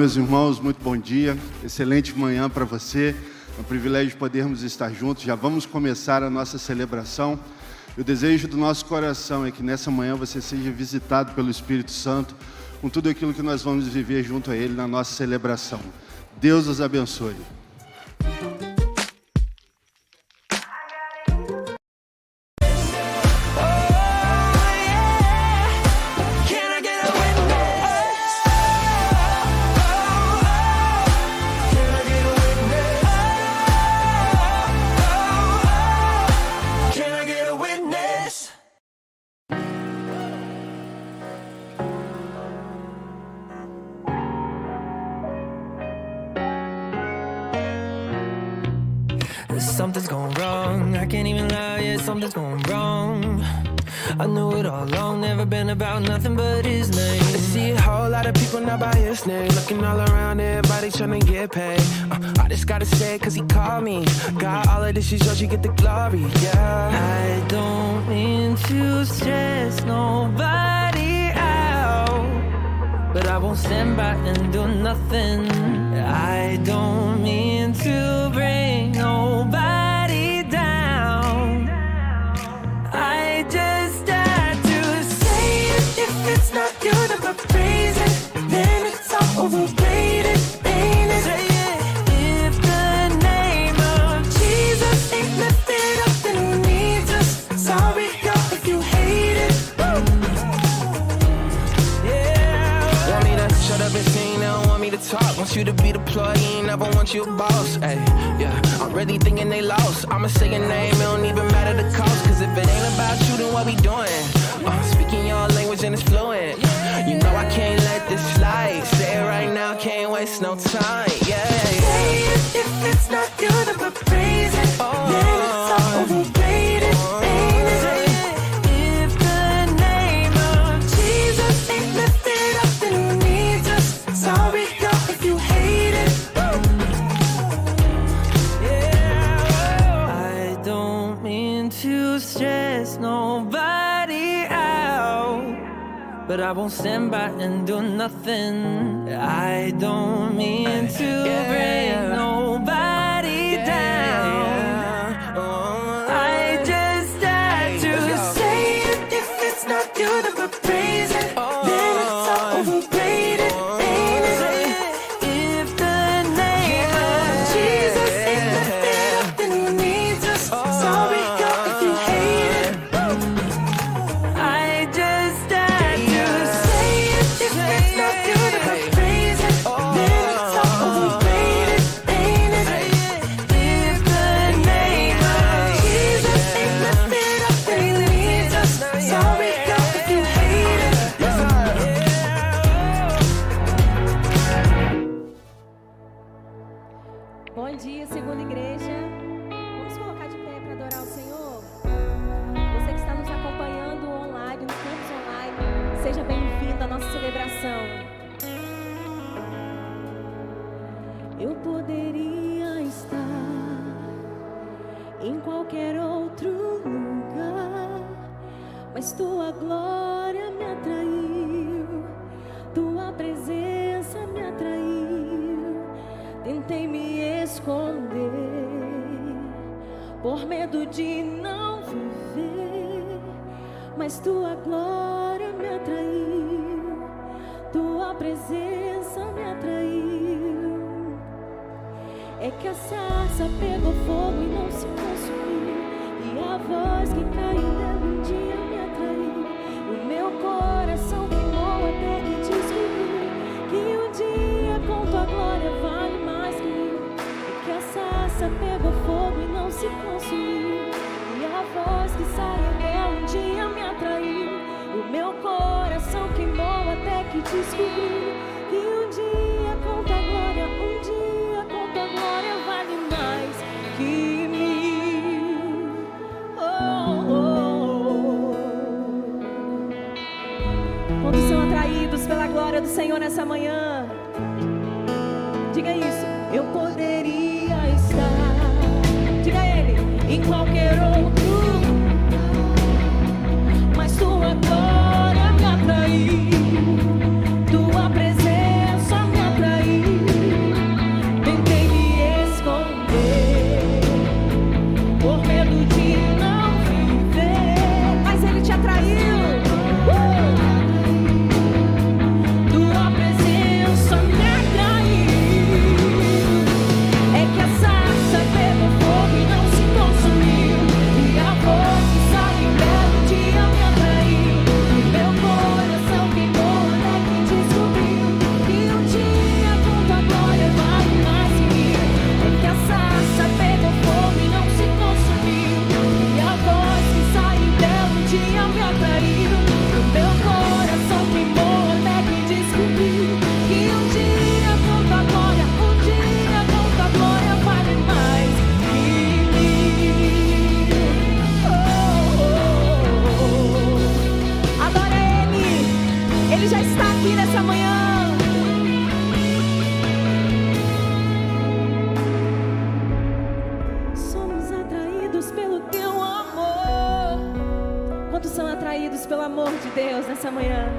meus irmãos, muito bom dia. Excelente manhã para você. É um privilégio podermos estar juntos. Já vamos começar a nossa celebração. O desejo do nosso coração é que nessa manhã você seja visitado pelo Espírito Santo com tudo aquilo que nós vamos viver junto a Ele na nossa celebração. Deus os abençoe. she's all she get the glory, yeah. I don't mean to stress nobody out, but I won't stand by and do nothing. I don't mean employee, never want you boss. Ay, yeah, I'm really thinking they lost. I'ma say your name I won't stand by and do nothing. I don't mean to yeah. break nobody. meu coração queimou até que descobri que um dia com a glória, um dia com a glória vale mais que mil. Oh, oh, oh. Quantos são atraídos pela glória do Senhor nessa manhã? Diga isso. Eu poderia estar. Diga ele. Em qualquer outro. Deus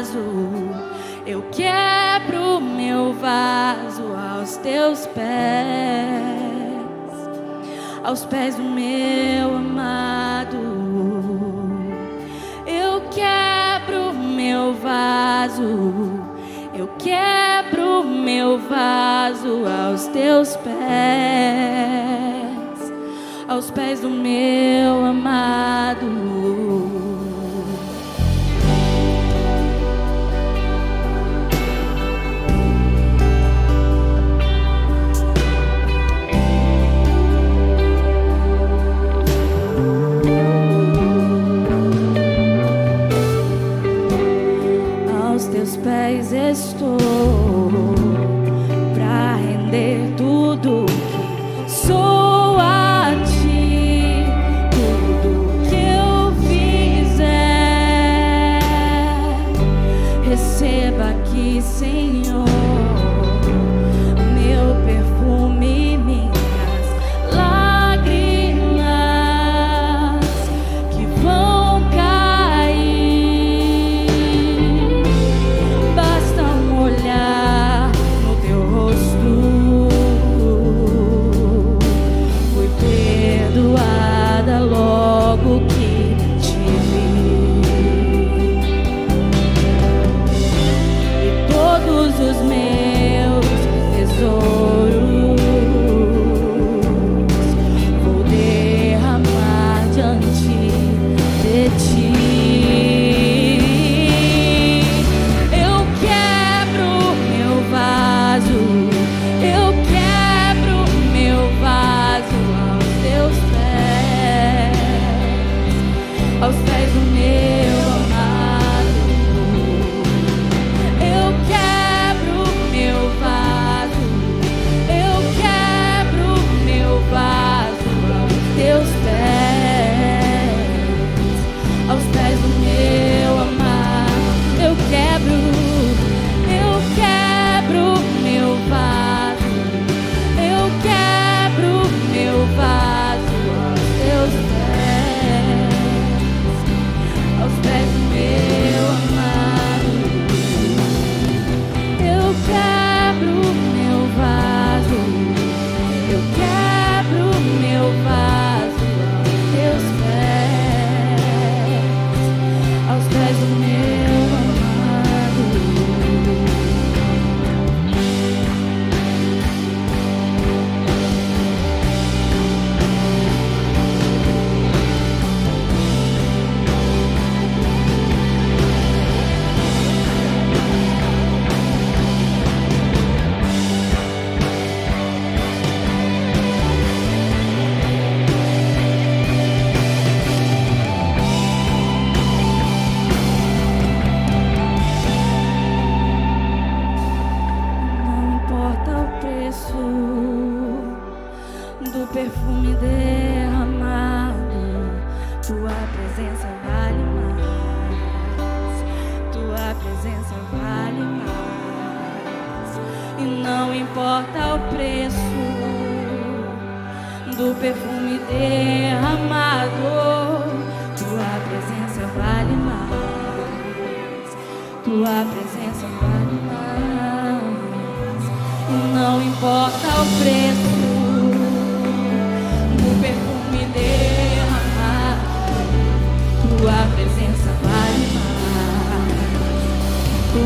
vaso. Eu quebro meu vaso aos teus pés, aos pés do meu amado. Eu quebro meu vaso. Eu quebro meu vaso aos teus pés, aos pés do meu amado. estou para render tudo que sou a ti, tudo que eu fizer. Receba aqui, sem.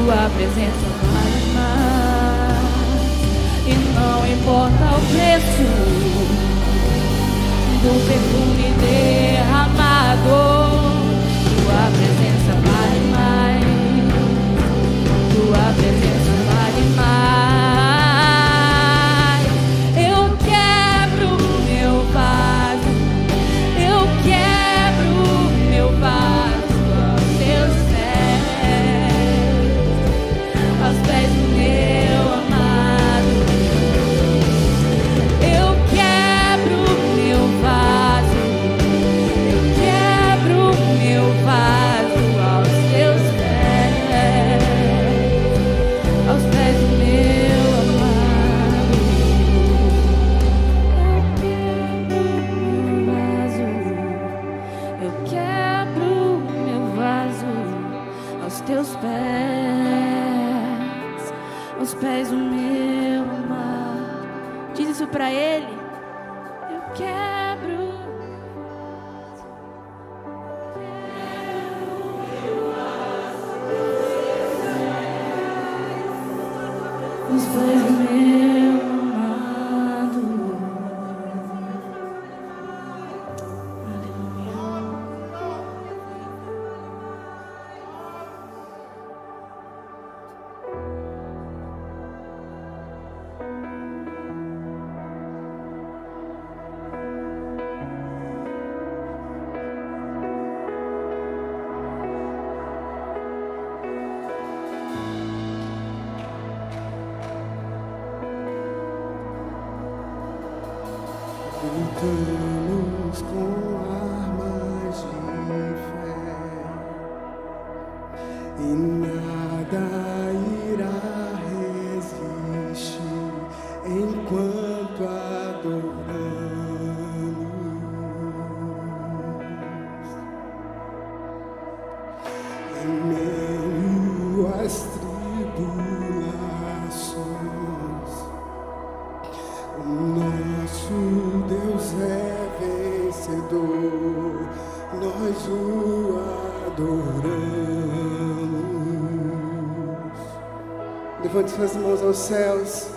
tua presença vale mais. E não importa o preço do perfume dele.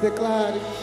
declare.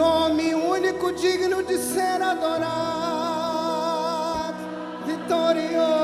Nome único digno de ser adorado, vitorioso,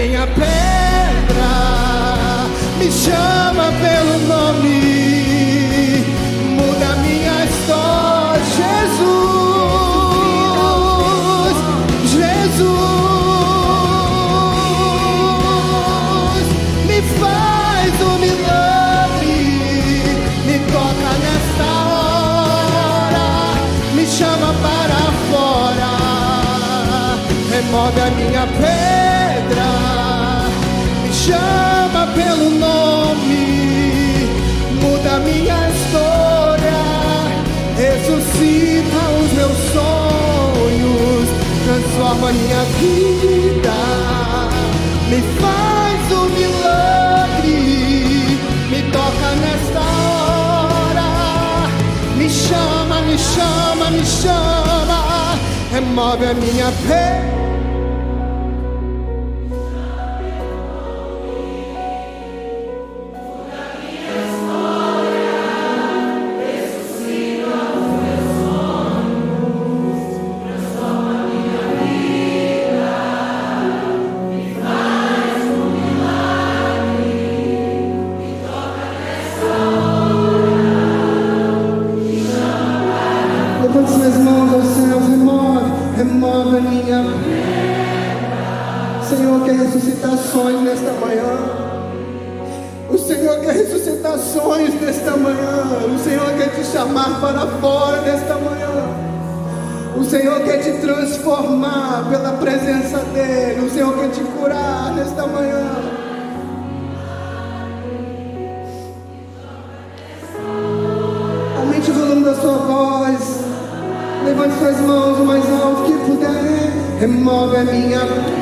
minha pedra me chama. minha história, ressuscita os meus sonhos, transforma minha vida, me faz um milagre, me toca nesta hora, me chama, me chama, me chama, remove a minha pele. ressuscitar sonhos nesta manhã. O Senhor quer ressuscitar sonhos nesta manhã. O Senhor quer te chamar para fora nesta manhã. O Senhor quer te transformar pela presença dEle. O Senhor quer te curar nesta manhã. Aumente o volume da sua voz. Levante suas mãos o mais alto que puder. Remove a minha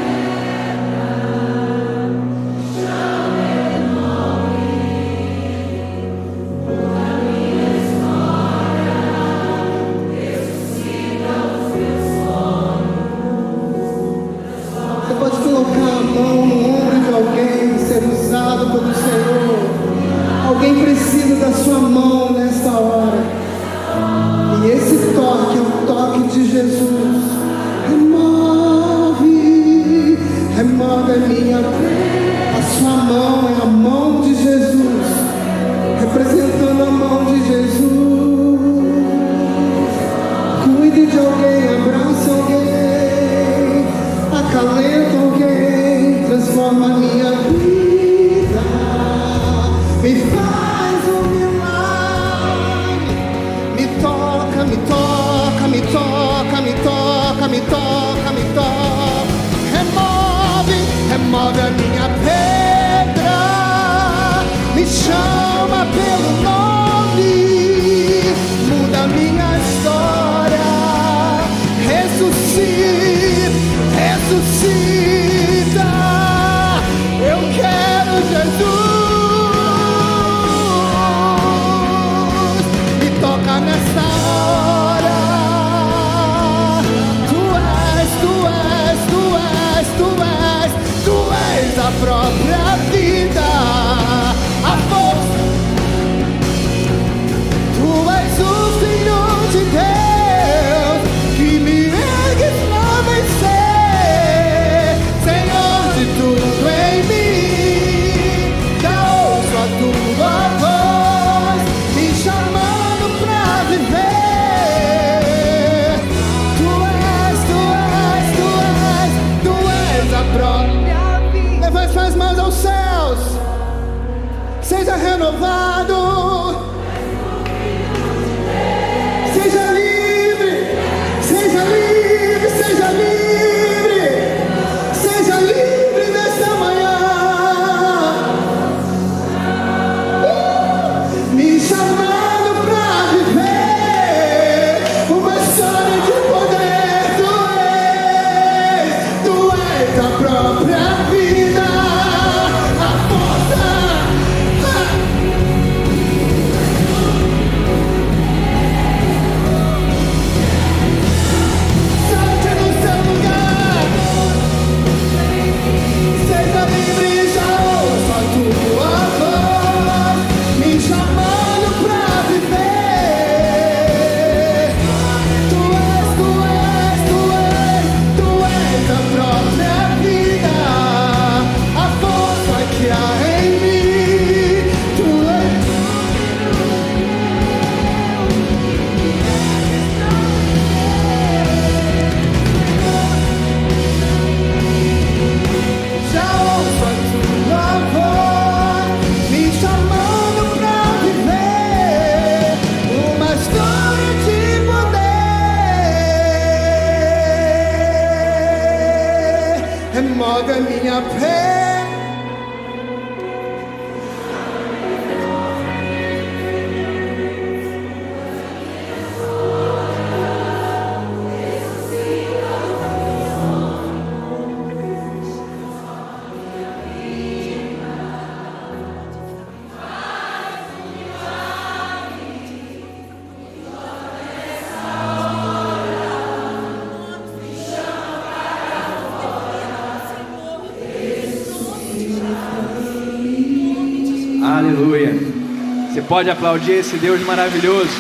pode aplaudir esse Deus maravilhoso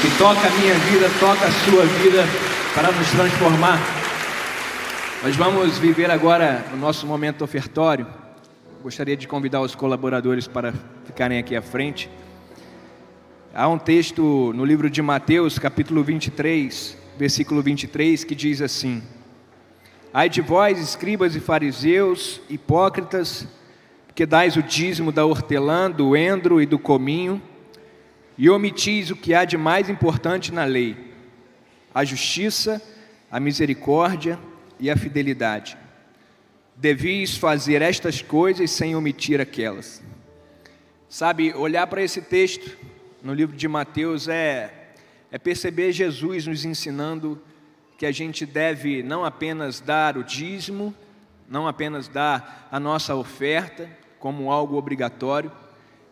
que toca a minha vida, toca a sua vida para nos transformar. Nós vamos viver agora o nosso momento ofertório. Gostaria de convidar os colaboradores para ficarem aqui à frente. Há um texto no livro de Mateus, capítulo 23, versículo 23, que diz assim: Ai de vós, escribas e fariseus, hipócritas, que dais o dízimo da hortelã, do endro e do cominho, e omitis o que há de mais importante na lei: a justiça, a misericórdia e a fidelidade. Devis fazer estas coisas sem omitir aquelas. Sabe, olhar para esse texto no livro de Mateus é, é perceber Jesus nos ensinando que a gente deve não apenas dar o dízimo, não apenas dar a nossa oferta como algo obrigatório,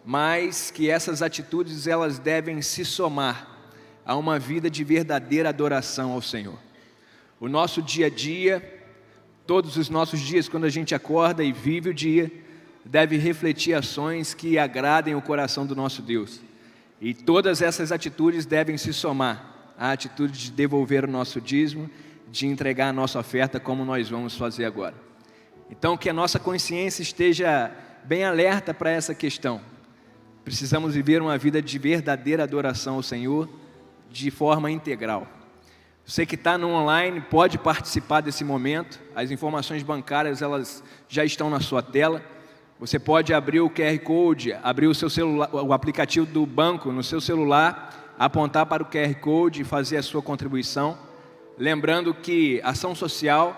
mas que essas atitudes elas devem se somar a uma vida de verdadeira adoração ao Senhor. O nosso dia a dia, todos os nossos dias, quando a gente acorda e vive o dia, deve refletir ações que agradem o coração do nosso Deus. E todas essas atitudes devem se somar à atitude de devolver o nosso dízimo, de entregar a nossa oferta, como nós vamos fazer agora. Então, que a nossa consciência esteja bem alerta para essa questão. Precisamos viver uma vida de verdadeira adoração ao Senhor de forma integral. Você que está no online pode participar desse momento. As informações bancárias elas já estão na sua tela. Você pode abrir o QR Code, abrir o seu celular, o aplicativo do banco no seu celular, apontar para o QR Code e fazer a sua contribuição. Lembrando que ação social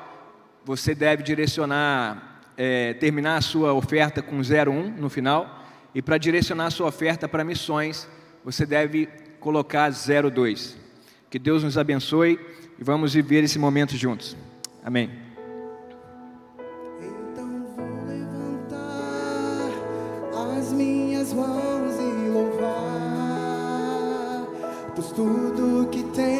você deve direcionar, é, terminar a sua oferta com 01 no final, e para direcionar a sua oferta para missões, você deve colocar 02. Que Deus nos abençoe e vamos viver esse momento juntos. Amém. Então vou levantar as minhas mãos e louvar, pois tudo que tenho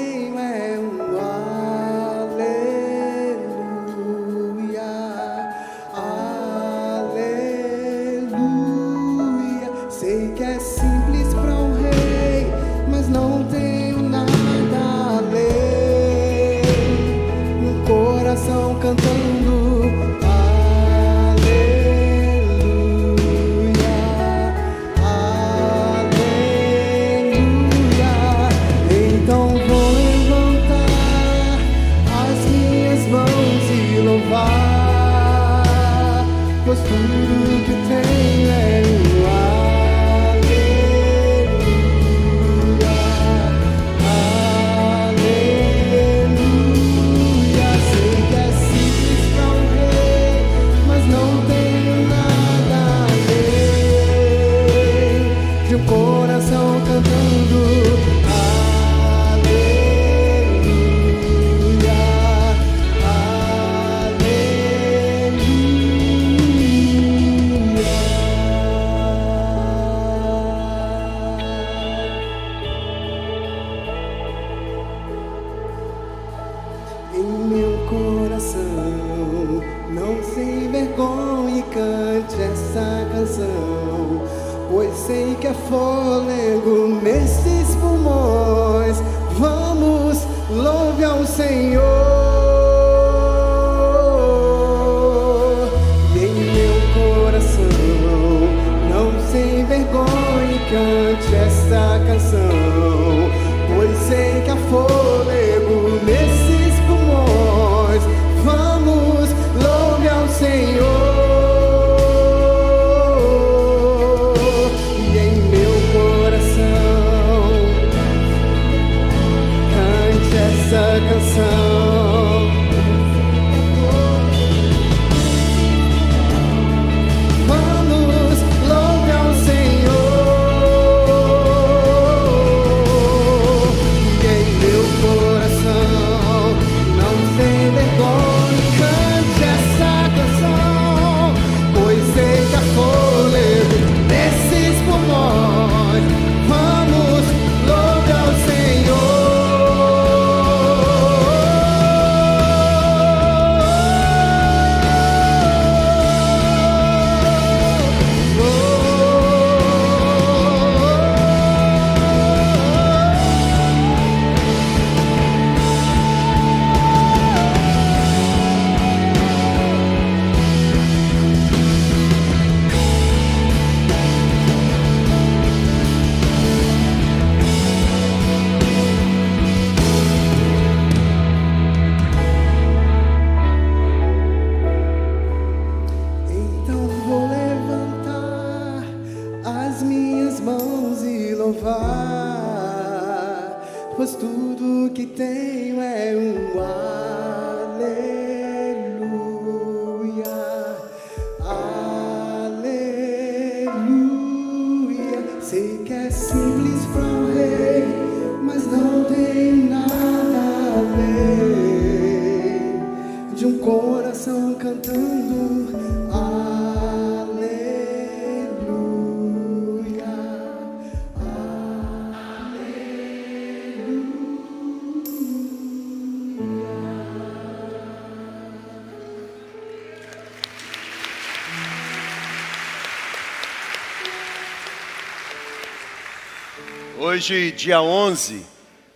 cante essa canção, pois sei que fôlego louvar, pois tudo que tenho é um aleluia. Hoje, dia 11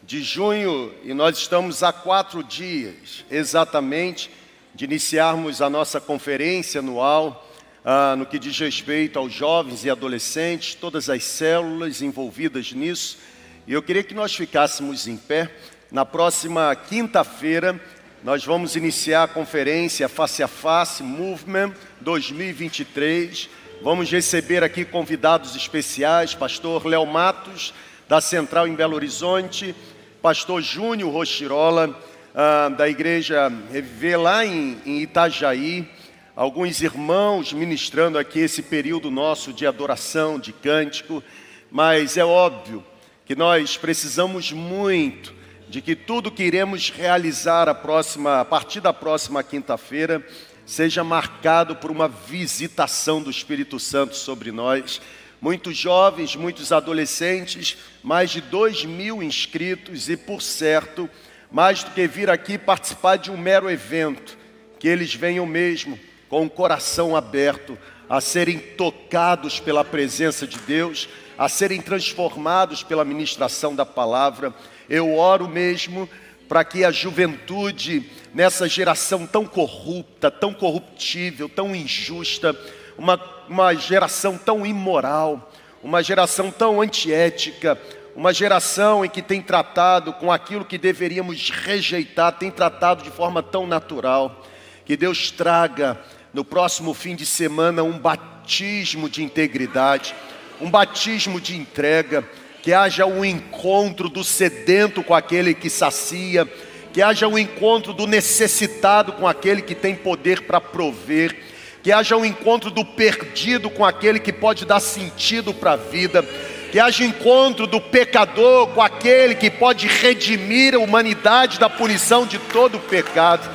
de junho, e nós estamos há quatro dias exatamente de iniciarmos a nossa conferência anual ah, no que diz respeito aos jovens e adolescentes, todas as células envolvidas nisso. E eu queria que nós ficássemos em pé. Na próxima quinta-feira, nós vamos iniciar a conferência Face a Face Movement 2023. Vamos receber aqui convidados especiais, pastor Léo Matos, da Central em Belo Horizonte, pastor Júnior Rochirola, ah, da igreja Reviver lá em, em Itajaí, alguns irmãos ministrando aqui esse período nosso de adoração, de cântico, mas é óbvio que nós precisamos muito de que tudo que iremos realizar a, próxima, a partir da próxima quinta-feira seja marcado por uma visitação do Espírito Santo sobre nós. Muitos jovens, muitos adolescentes, mais de dois mil inscritos e, por certo, mais do que vir aqui participar de um mero evento, que eles venham mesmo com o coração aberto a serem tocados pela presença de Deus, a serem transformados pela ministração da palavra. Eu oro mesmo para que a juventude, nessa geração tão corrupta, tão corruptível, tão injusta, uma, uma geração tão imoral, uma geração tão antiética, uma geração em que tem tratado com aquilo que deveríamos rejeitar, tem tratado de forma tão natural, que Deus traga no próximo fim de semana um batismo de integridade, um batismo de entrega, que haja um encontro do sedento com aquele que sacia, que haja um encontro do necessitado com aquele que tem poder para prover, que haja um encontro do perdido com aquele que pode dar sentido para a vida, que haja encontro do pecador com aquele que pode redimir a humanidade da punição de todo o pecado.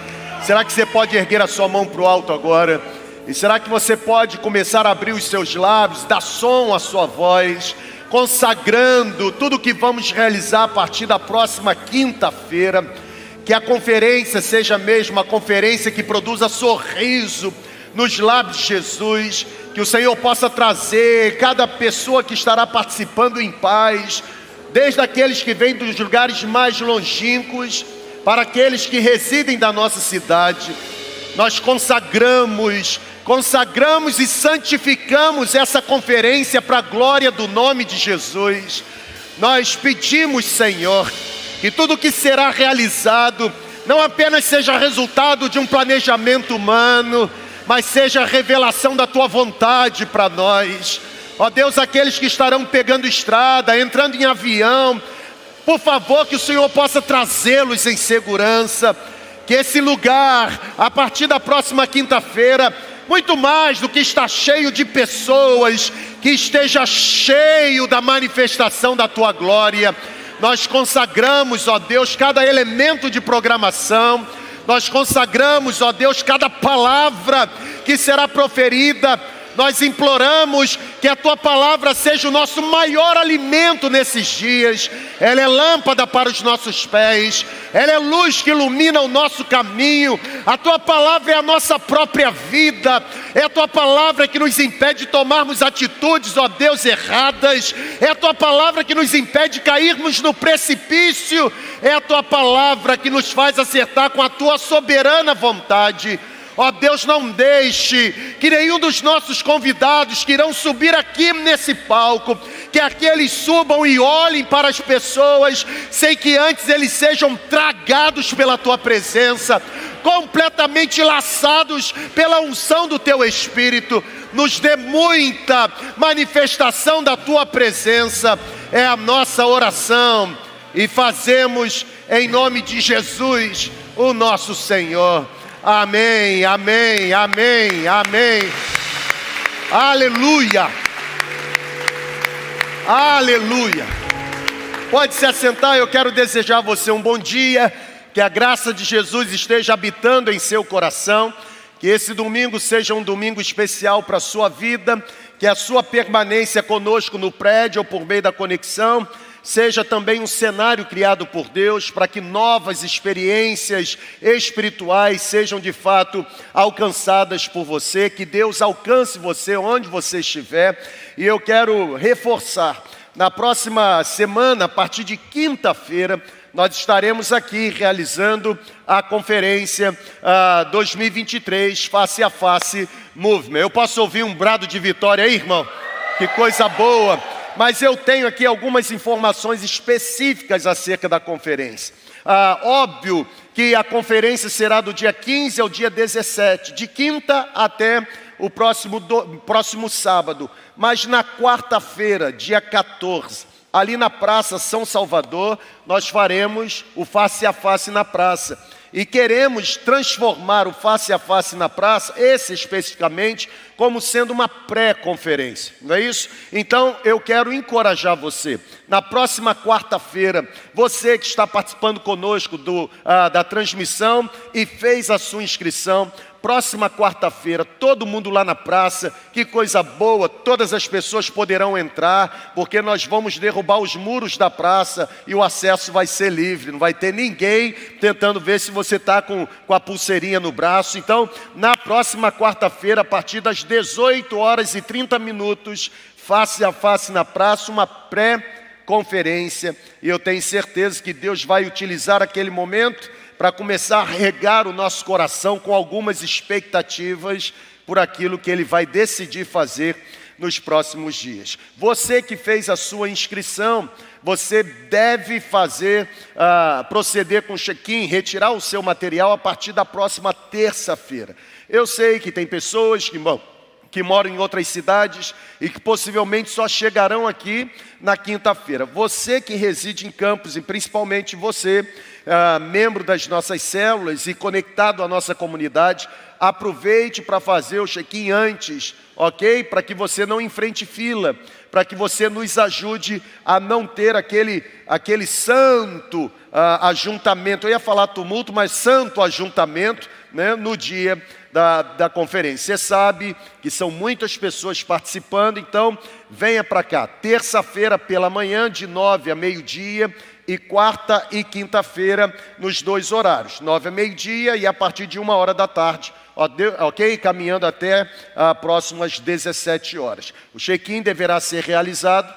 Será que você pode erguer a sua mão para o alto agora? E será que você pode começar a abrir os seus lábios, dar som à sua voz, consagrando tudo o que vamos realizar a partir da próxima quinta-feira? Que a conferência seja mesmo uma conferência que produza sorriso nos lábios de Jesus, que o Senhor possa trazer cada pessoa que estará participando em paz, desde aqueles que vêm dos lugares mais longínquos, para aqueles que residem da nossa cidade. Nós consagramos, consagramos e santificamos essa conferência para a glória do nome de Jesus. Nós pedimos, Senhor, que tudo que será realizado não apenas seja resultado de um planejamento humano, mas seja a revelação da tua vontade para nós. Ó Deus, aqueles que estarão pegando estrada, entrando em avião, por favor, que o Senhor possa trazê-los em segurança. Que esse lugar, a partir da próxima quinta-feira, muito mais do que está cheio de pessoas, que esteja cheio da manifestação da tua glória. Nós consagramos, ó Deus, cada elemento de programação, nós consagramos, ó Deus, cada palavra que será proferida. Nós imploramos que a tua palavra seja o nosso maior alimento nesses dias. Ela é lâmpada para os nossos pés, ela é luz que ilumina o nosso caminho. A tua palavra é a nossa própria vida, é a tua palavra que nos impede de tomarmos atitudes, ó Deus, erradas. É a tua palavra que nos impede de cairmos no precipício. É a tua palavra que nos faz acertar com a tua soberana vontade. Ó Deus, não deixe que nenhum dos nossos convidados que irão subir aqui nesse palco, que aqueles subam e olhem para as pessoas, sem que antes eles sejam tragados pela tua presença, completamente laçados pela unção do teu Espírito. Nos dê muita manifestação da tua presença, é a nossa oração, e fazemos em nome de Jesus, o nosso Senhor. Amém, amém, amém, amém. Aleluia. Aleluia. Pode se assentar, eu quero desejar a você um bom dia, que a graça de Jesus esteja habitando em seu coração, que esse domingo seja um domingo especial para a sua vida, que a sua permanência conosco no prédio ou por meio da conexão seja também um cenário criado por Deus para que novas experiências espirituais sejam de fato alcançadas por você, que Deus alcance você onde você estiver. E eu quero reforçar, na próxima semana, a partir de quinta-feira, nós estaremos aqui realizando a conferência ah, 2023 Face a Face Movement. Eu posso ouvir um brado de vitória aí, irmão? Que coisa boa! Mas eu tenho aqui algumas informações específicas acerca da conferência. Ah, óbvio que a conferência será do dia 15 ao dia 17, de quinta até o próximo, do, próximo sábado. Mas na quarta-feira, dia 14, ali na Praça São Salvador, nós faremos o face a face na praça. E queremos transformar o face a face na praça, esse especificamente, como sendo uma pré-conferência, não é isso? Então eu quero encorajar você. Na próxima quarta-feira, você que está participando conosco do, ah, da transmissão e fez a sua inscrição, próxima quarta-feira, todo mundo lá na praça, que coisa boa, todas as pessoas poderão entrar, porque nós vamos derrubar os muros da praça e o acesso vai ser livre, não vai ter ninguém tentando ver se você está com, com a pulseirinha no braço. Então, na próxima quarta-feira, a partir das 18 horas e 30 minutos, face a face na praça, uma pré-conferência, e eu tenho certeza que Deus vai utilizar aquele momento para começar a regar o nosso coração com algumas expectativas por aquilo que Ele vai decidir fazer nos próximos dias. Você que fez a sua inscrição, você deve fazer, uh, proceder com check-in, retirar o seu material a partir da próxima terça-feira. Eu sei que tem pessoas que, bom, que moram em outras cidades e que possivelmente só chegarão aqui na quinta-feira. Você que reside em Campos e principalmente você ah, membro das nossas células e conectado à nossa comunidade, aproveite para fazer o check-in antes, ok? Para que você não enfrente fila, para que você nos ajude a não ter aquele, aquele santo ah, ajuntamento. Eu ia falar tumulto, mas santo ajuntamento né, no dia da, da conferência. Você sabe que são muitas pessoas participando, então venha para cá. Terça-feira pela manhã, de nove a meio-dia e quarta e quinta-feira nos dois horários, nove a meio-dia e a partir de uma hora da tarde, ok? Caminhando até a próximas 17 horas. O check-in deverá ser realizado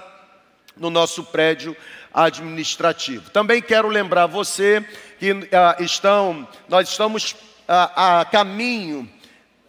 no nosso prédio administrativo. Também quero lembrar você que ah, estão, nós estamos ah, a caminho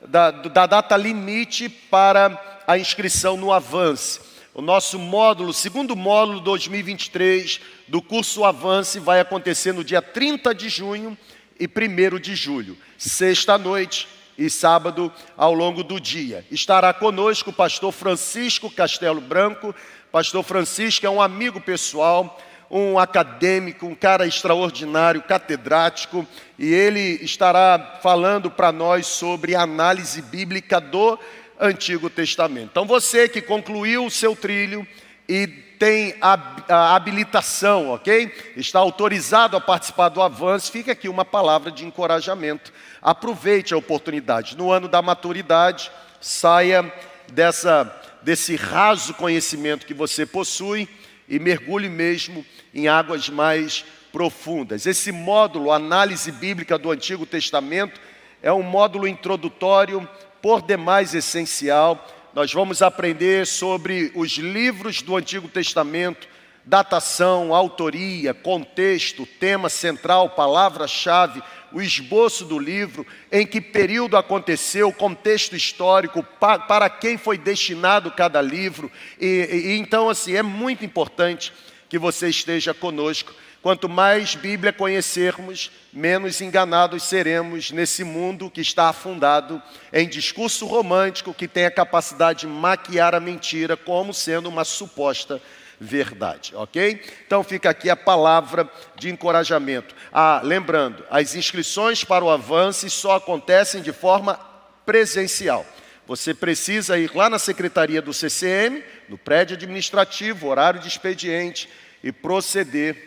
da, da data limite para a inscrição no Avance. O nosso módulo, segundo módulo 2023 do curso Avance, vai acontecer no dia 30 de junho e 1 de julho, sexta-noite e sábado ao longo do dia. Estará conosco o pastor Francisco Castelo Branco. Pastor Francisco é um amigo pessoal, um acadêmico, um cara extraordinário, catedrático, e ele estará falando para nós sobre análise bíblica do Antigo Testamento. Então você que concluiu o seu trilho e tem a habilitação, ok? Está autorizado a participar do avanço, fica aqui uma palavra de encorajamento. Aproveite a oportunidade. No ano da maturidade, saia dessa, desse raso conhecimento que você possui e mergulhe mesmo em águas mais profundas. Esse módulo, análise bíblica do Antigo Testamento, é um módulo introdutório por demais essencial. Nós vamos aprender sobre os livros do Antigo Testamento, datação, autoria, contexto, tema central, palavra-chave, o esboço do livro, em que período aconteceu, contexto histórico, pa, para quem foi destinado cada livro. E, e, então, assim, é muito importante que você esteja conosco Quanto mais Bíblia conhecermos, menos enganados seremos nesse mundo que está afundado em discurso romântico que tem a capacidade de maquiar a mentira como sendo uma suposta verdade, ok? Então fica aqui a palavra de encorajamento. Ah, lembrando, as inscrições para o Avance só acontecem de forma presencial. Você precisa ir lá na secretaria do CCM, no prédio administrativo, horário de expediente e proceder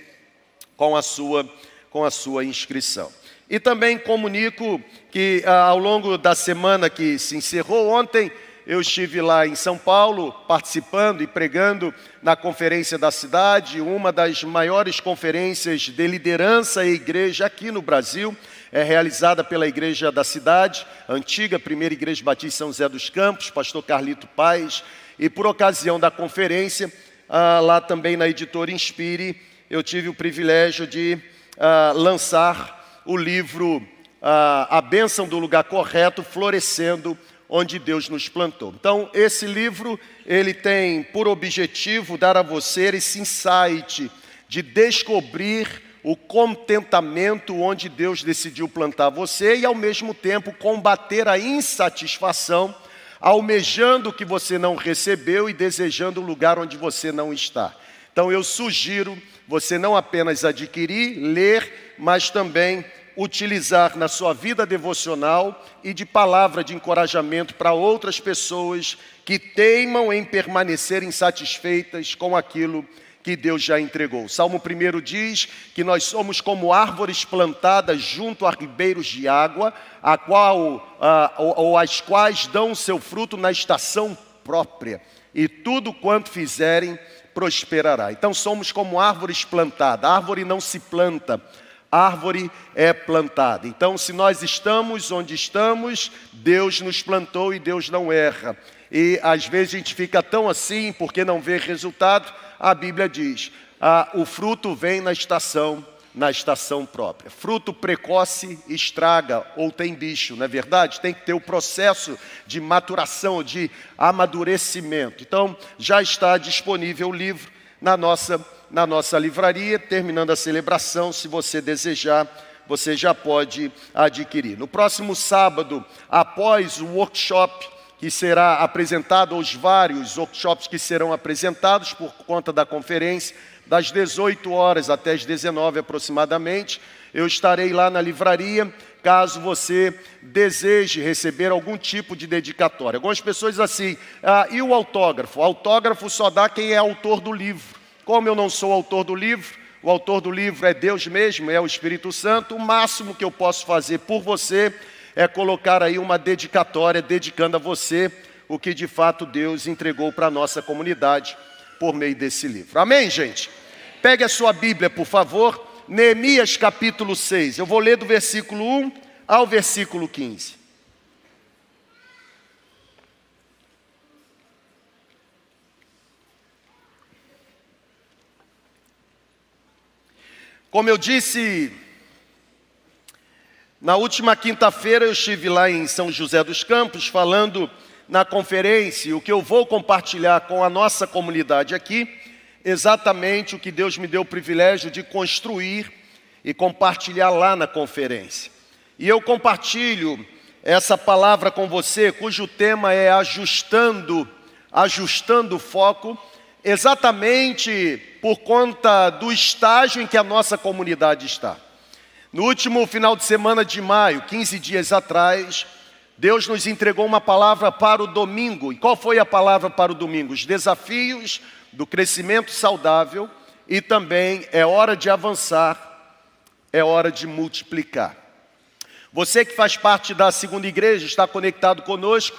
com a sua, com a sua inscrição. E também comunico que ah, ao longo da semana que se encerrou ontem, eu estive lá em São Paulo participando e pregando na conferência da cidade, uma das maiores conferências de liderança e igreja aqui no Brasil, é realizada pela igreja da cidade, antiga primeira igreja batista São José dos Campos, pastor Carlito Paz, e por ocasião da conferência, ah, lá também na editora Inspire, eu tive o privilégio de ah, lançar o livro ah, A Bênção do Lugar Correto, Florescendo onde Deus nos plantou. Então, esse livro, ele tem por objetivo dar a você esse insight de descobrir o contentamento onde Deus decidiu plantar você e ao mesmo tempo combater a insatisfação, almejando o que você não recebeu e desejando o lugar onde você não está. Então eu sugiro você não apenas adquirir, ler, mas também utilizar na sua vida devocional e de palavra de encorajamento para outras pessoas que teimam em permanecer insatisfeitas com aquilo que Deus já entregou. Salmo 1 diz que nós somos como árvores plantadas junto a ribeiros de água, a qual, ah, ou, ou as quais dão seu fruto na estação própria, e tudo quanto fizerem prosperará. Então somos como árvores plantadas. A árvore não se planta, árvore é plantada. Então, se nós estamos onde estamos, Deus nos plantou e Deus não erra. E às vezes a gente fica tão assim porque não vê resultado. A Bíblia diz: ah, o fruto vem na estação, na estação própria. Fruto precoce estraga ou tem bicho, não é verdade? Tem que ter o processo de maturação, de amadurecimento. Então, já está disponível o livro na nossa na nossa livraria. Terminando a celebração, se você desejar, você já pode adquirir. No próximo sábado, após o workshop que será apresentado, os vários workshops que serão apresentados por conta da conferência, das 18 horas até as 19 aproximadamente, eu estarei lá na livraria caso você deseje receber algum tipo de dedicatória. Algumas pessoas assim, ah, e o autógrafo? O autógrafo só dá quem é autor do livro. Como eu não sou autor do livro, o autor do livro é Deus mesmo, é o Espírito Santo, o máximo que eu posso fazer por você é colocar aí uma dedicatória dedicando a você o que de fato Deus entregou para a nossa comunidade por meio desse livro. Amém, gente? Pegue a sua Bíblia, por favor, Neemias capítulo 6. Eu vou ler do versículo 1 ao versículo 15. Como eu disse, na última quinta-feira eu estive lá em São José dos Campos falando na conferência, o que eu vou compartilhar com a nossa comunidade aqui, exatamente o que Deus me deu o privilégio de construir e compartilhar lá na conferência. E eu compartilho essa palavra com você, cujo tema é ajustando, ajustando o foco exatamente por conta do estágio em que a nossa comunidade está. No último final de semana de maio, 15 dias atrás, Deus nos entregou uma palavra para o domingo. E qual foi a palavra para o domingo? Os desafios do crescimento saudável e também é hora de avançar, é hora de multiplicar. Você que faz parte da segunda igreja, está conectado conosco,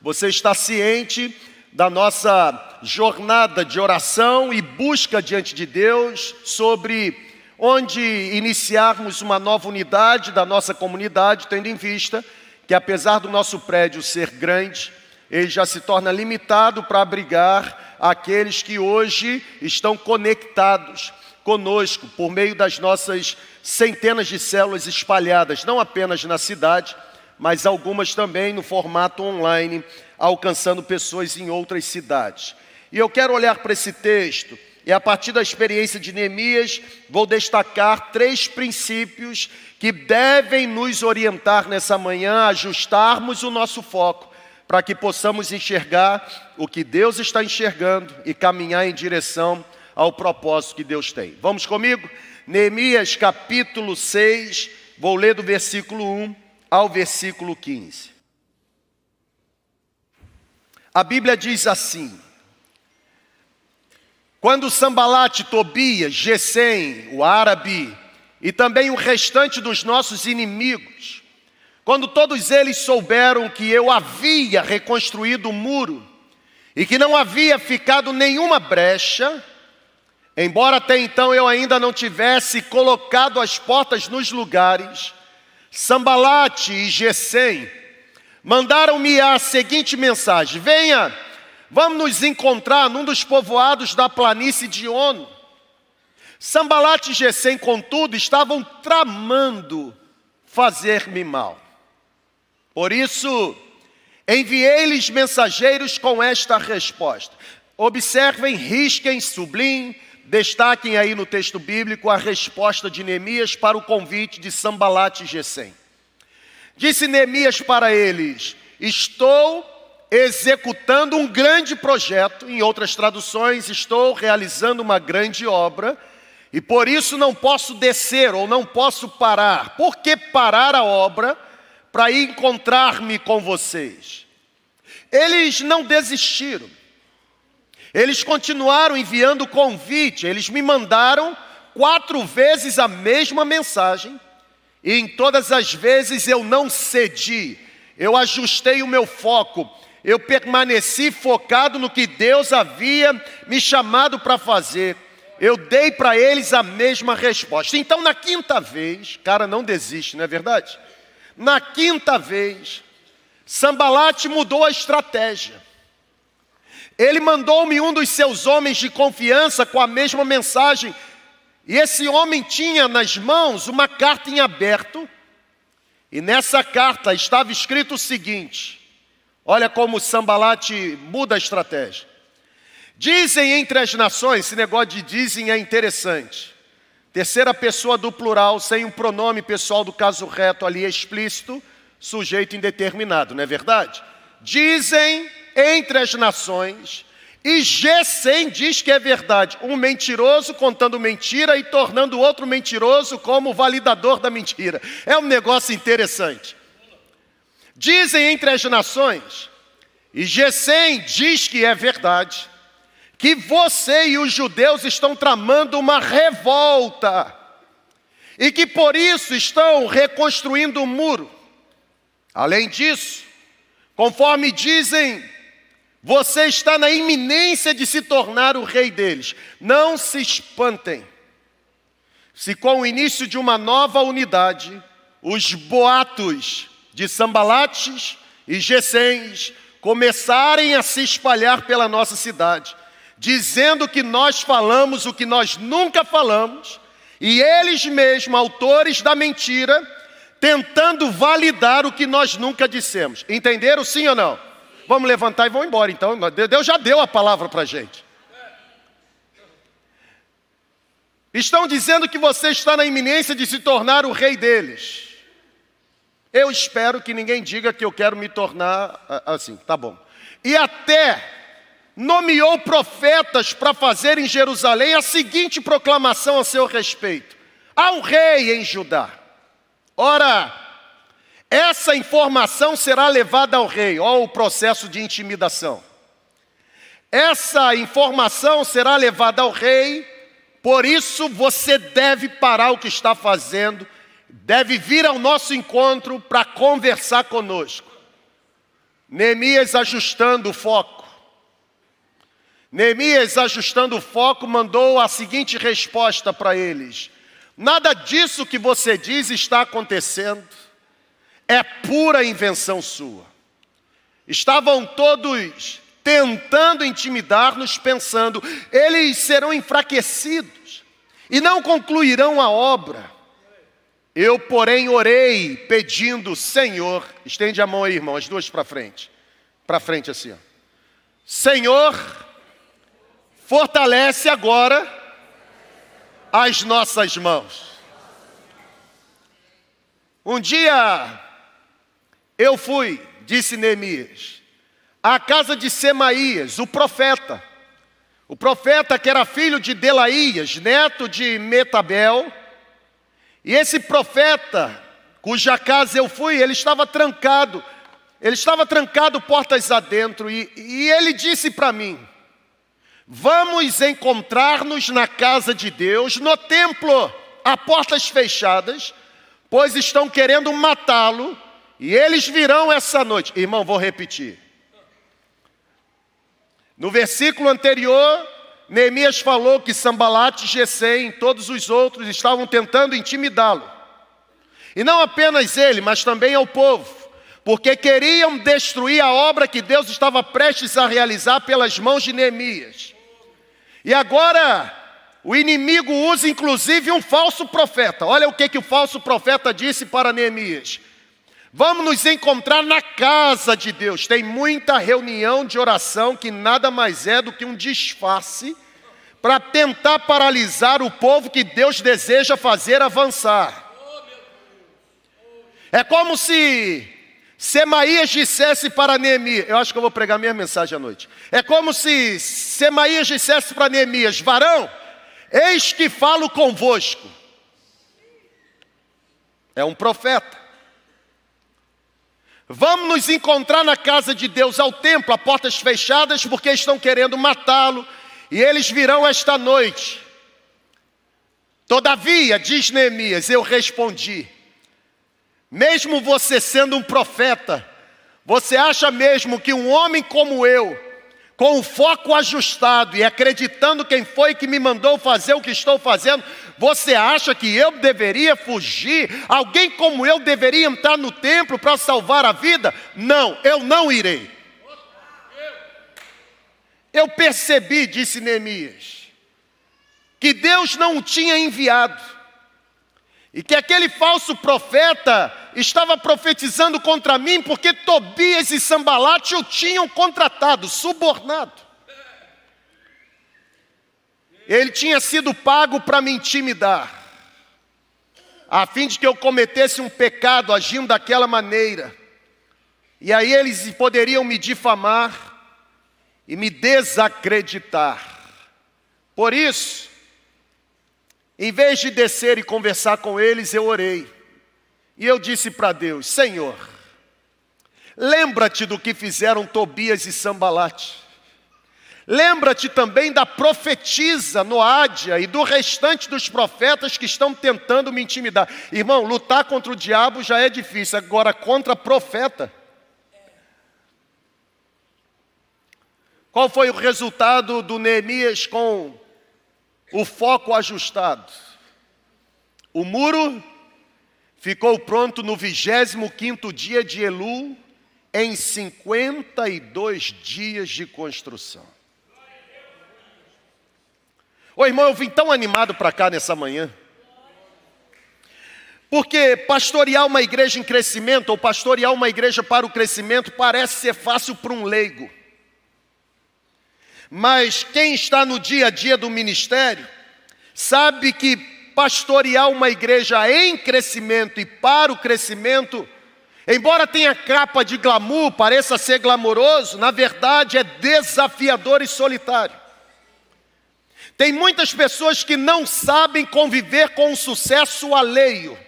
você está ciente da nossa jornada de oração e busca diante de Deus sobre onde iniciarmos uma nova unidade da nossa comunidade, tendo em vista que apesar do nosso prédio ser grande, ele já se torna limitado para abrigar aqueles que hoje estão conectados conosco por meio das nossas centenas de células espalhadas, não apenas na cidade, mas algumas também no formato online, alcançando pessoas em outras cidades. E eu quero olhar para esse texto e a partir da experiência de Neemias, vou destacar três princípios que devem nos orientar nessa manhã ajustarmos o nosso foco para que possamos enxergar o que Deus está enxergando e caminhar em direção ao propósito que Deus tem. Vamos comigo? Neemias capítulo 6, vou ler do versículo 1 ao versículo 15. A Bíblia diz assim: Quando Sambalate, Tobias, Gesem, o árabe, e também o restante dos nossos inimigos, quando todos eles souberam que eu havia reconstruído o muro e que não havia ficado nenhuma brecha, embora até então eu ainda não tivesse colocado as portas nos lugares, Sambalate e Gesem mandaram-me a seguinte mensagem: Venha, vamos nos encontrar num dos povoados da planície de Ono. Sambalat e Gesem, contudo, estavam tramando fazer-me mal. Por isso, enviei-lhes mensageiros com esta resposta. Observem, risquem, sublinhem, destaquem aí no texto bíblico a resposta de Neemias para o convite de Sambalat e Gesem. Disse Neemias para eles: Estou executando um grande projeto, em outras traduções, estou realizando uma grande obra, e por isso não posso descer ou não posso parar. Por que parar a obra para ir encontrar-me com vocês? Eles não desistiram. Eles continuaram enviando convite, eles me mandaram quatro vezes a mesma mensagem, e em todas as vezes eu não cedi, eu ajustei o meu foco, eu permaneci focado no que Deus havia me chamado para fazer. Eu dei para eles a mesma resposta. Então, na quinta vez, cara, não desiste, não é verdade? Na quinta vez, Sambalate mudou a estratégia. Ele mandou-me um dos seus homens de confiança com a mesma mensagem. E esse homem tinha nas mãos uma carta em aberto, e nessa carta estava escrito o seguinte: olha como Sambalate muda a estratégia. Dizem entre as nações, esse negócio de dizem é interessante. Terceira pessoa do plural, sem um pronome pessoal do caso reto ali explícito, sujeito indeterminado, não é verdade? Dizem entre as nações, e Gesem diz que é verdade, um mentiroso contando mentira e tornando o outro mentiroso como validador da mentira. É um negócio interessante. Dizem entre as nações, e Gesem diz que é verdade, que você e os judeus estão tramando uma revolta, e que por isso estão reconstruindo o muro. Além disso, conforme dizem, você está na iminência de se tornar o rei deles. Não se espantem. Se com o início de uma nova unidade, os boatos de Sambalates e Gessens começarem a se espalhar pela nossa cidade, dizendo que nós falamos o que nós nunca falamos, e eles mesmos, autores da mentira, tentando validar o que nós nunca dissemos. Entenderam sim ou não? Vamos levantar e vamos embora. Então, Deus já deu a palavra para a gente. Estão dizendo que você está na iminência de se tornar o rei deles. Eu espero que ninguém diga que eu quero me tornar assim, tá bom. E até nomeou profetas para fazer em Jerusalém a seguinte proclamação a seu respeito: há um rei em Judá. Ora, essa informação será levada ao rei, ó, o processo de intimidação. Essa informação será levada ao rei, por isso você deve parar o que está fazendo, deve vir ao nosso encontro para conversar conosco. Neemias ajustando o foco. Neemias ajustando o foco mandou a seguinte resposta para eles: Nada disso que você diz está acontecendo é pura invenção sua. Estavam todos tentando intimidar-nos, pensando, eles serão enfraquecidos e não concluirão a obra. Eu, porém, orei pedindo, Senhor, estende a mão aí, irmão, as duas para frente, para frente assim, ó. Senhor, fortalece agora as nossas mãos. Um dia eu fui, disse Neemias, à casa de Semaías, o profeta. O profeta que era filho de Delaías, neto de Metabel. E esse profeta, cuja casa eu fui, ele estava trancado. Ele estava trancado portas adentro e, e ele disse para mim: Vamos encontrar-nos na casa de Deus, no templo, a portas fechadas, pois estão querendo matá-lo e eles virão essa noite. Irmão, vou repetir. No versículo anterior, Neemias falou que Sambalate, Gesem e todos os outros estavam tentando intimidá-lo. E não apenas ele, mas também ao povo, porque queriam destruir a obra que Deus estava prestes a realizar pelas mãos de Neemias. E agora, o inimigo usa inclusive um falso profeta. Olha o que, que o falso profeta disse para Neemias. Vamos nos encontrar na casa de Deus. Tem muita reunião de oração que nada mais é do que um disfarce para tentar paralisar o povo que Deus deseja fazer avançar. É como se Semaías dissesse para Neemias, eu acho que eu vou pregar minha mensagem à noite. É como se Semaías dissesse para Neemias: varão, eis que falo convosco. É um profeta. Vamos nos encontrar na casa de Deus ao templo, a portas fechadas, porque estão querendo matá-lo, e eles virão esta noite. Todavia, diz Neemias, eu respondi: mesmo você sendo um profeta, você acha mesmo que um homem como eu, com o foco ajustado e acreditando quem foi que me mandou fazer o que estou fazendo, você acha que eu deveria fugir? Alguém como eu deveria entrar no templo para salvar a vida? Não, eu não irei. Eu percebi, disse Neemias, que Deus não o tinha enviado. E que aquele falso profeta estava profetizando contra mim porque Tobias e Sambalate o tinham contratado, subornado. Ele tinha sido pago para me intimidar, a fim de que eu cometesse um pecado agindo daquela maneira. E aí eles poderiam me difamar e me desacreditar. Por isso, em vez de descer e conversar com eles, eu orei. E eu disse para Deus: Senhor, lembra-te do que fizeram Tobias e Sambalate. Lembra-te também da profetisa Noádia e do restante dos profetas que estão tentando me intimidar. Irmão, lutar contra o diabo já é difícil, agora contra profeta. Qual foi o resultado do Neemias com o foco ajustado? O muro ficou pronto no 25 dia de Elu, em 52 dias de construção. Ô irmão, eu vim tão animado para cá nessa manhã. Porque pastorear uma igreja em crescimento, ou pastorear uma igreja para o crescimento, parece ser fácil para um leigo. Mas quem está no dia a dia do ministério, sabe que pastorear uma igreja em crescimento e para o crescimento, embora tenha capa de glamour, pareça ser glamouroso, na verdade é desafiador e solitário. Tem muitas pessoas que não sabem conviver com o sucesso alheio.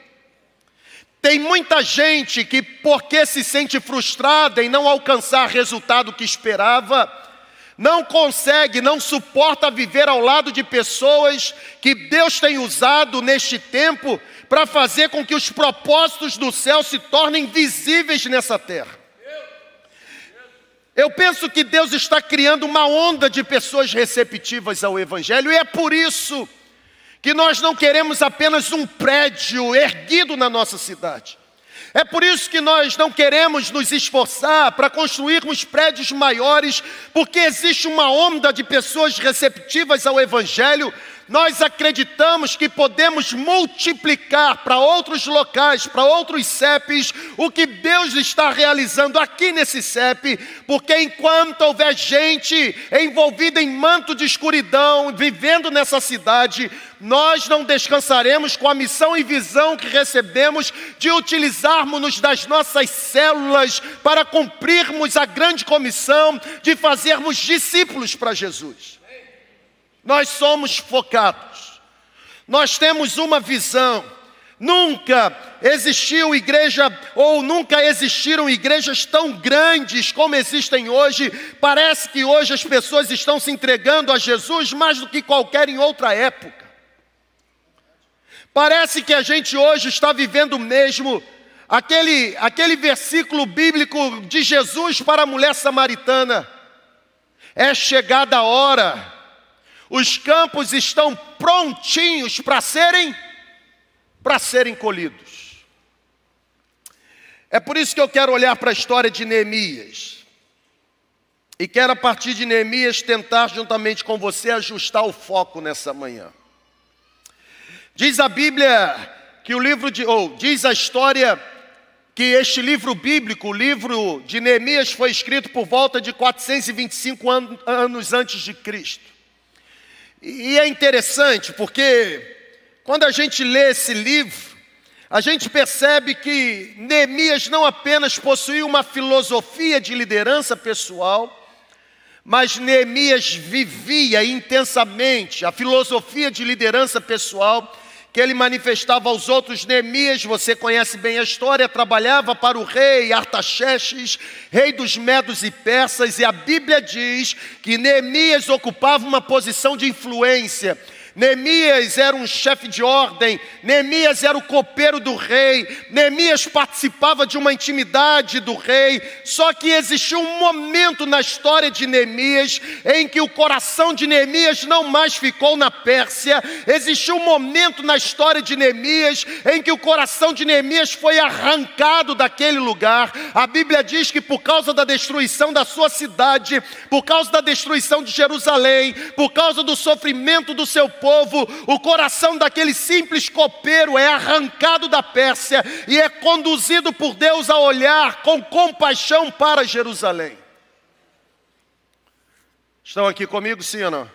Tem muita gente que, porque se sente frustrada em não alcançar o resultado que esperava, não consegue, não suporta viver ao lado de pessoas que Deus tem usado neste tempo para fazer com que os propósitos do céu se tornem visíveis nessa terra. Eu penso que Deus está criando uma onda de pessoas receptivas ao Evangelho, e é por isso que nós não queremos apenas um prédio erguido na nossa cidade. É por isso que nós não queremos nos esforçar para construirmos prédios maiores, porque existe uma onda de pessoas receptivas ao Evangelho nós acreditamos que podemos multiplicar para outros locais, para outros CEPs, o que Deus está realizando aqui nesse CEP, porque enquanto houver gente envolvida em manto de escuridão, vivendo nessa cidade, nós não descansaremos com a missão e visão que recebemos de utilizarmos-nos das nossas células para cumprirmos a grande comissão de fazermos discípulos para Jesus. Nós somos focados, nós temos uma visão. Nunca existiu igreja, ou nunca existiram igrejas tão grandes como existem hoje. Parece que hoje as pessoas estão se entregando a Jesus mais do que qualquer em outra época. Parece que a gente hoje está vivendo mesmo aquele, aquele versículo bíblico de Jesus para a mulher samaritana. É chegada a hora, os campos estão prontinhos para serem para serem colhidos. É por isso que eu quero olhar para a história de Neemias. E quero, a partir de Neemias, tentar, juntamente com você, ajustar o foco nessa manhã. Diz a Bíblia que o livro de, ou diz a história que este livro bíblico, o livro de Neemias, foi escrito por volta de 425 an anos antes de Cristo. E é interessante porque quando a gente lê esse livro, a gente percebe que Neemias não apenas possuía uma filosofia de liderança pessoal, mas Neemias vivia intensamente a filosofia de liderança pessoal que ele manifestava aos outros. Neemias, você conhece bem a história, trabalhava para o rei Artaxerxes, rei dos Medos e Persas, e a Bíblia diz que Neemias ocupava uma posição de influência Neemias era um chefe de ordem, Neemias era o copeiro do rei, Neemias participava de uma intimidade do rei. Só que existiu um momento na história de Neemias em que o coração de Neemias não mais ficou na Pérsia. Existiu um momento na história de Neemias em que o coração de Neemias foi arrancado daquele lugar. A Bíblia diz que por causa da destruição da sua cidade, por causa da destruição de Jerusalém, por causa do sofrimento do seu povo, o coração daquele simples copeiro é arrancado da Pérsia e é conduzido por Deus a olhar com compaixão para Jerusalém. Estão aqui comigo, sim ou não?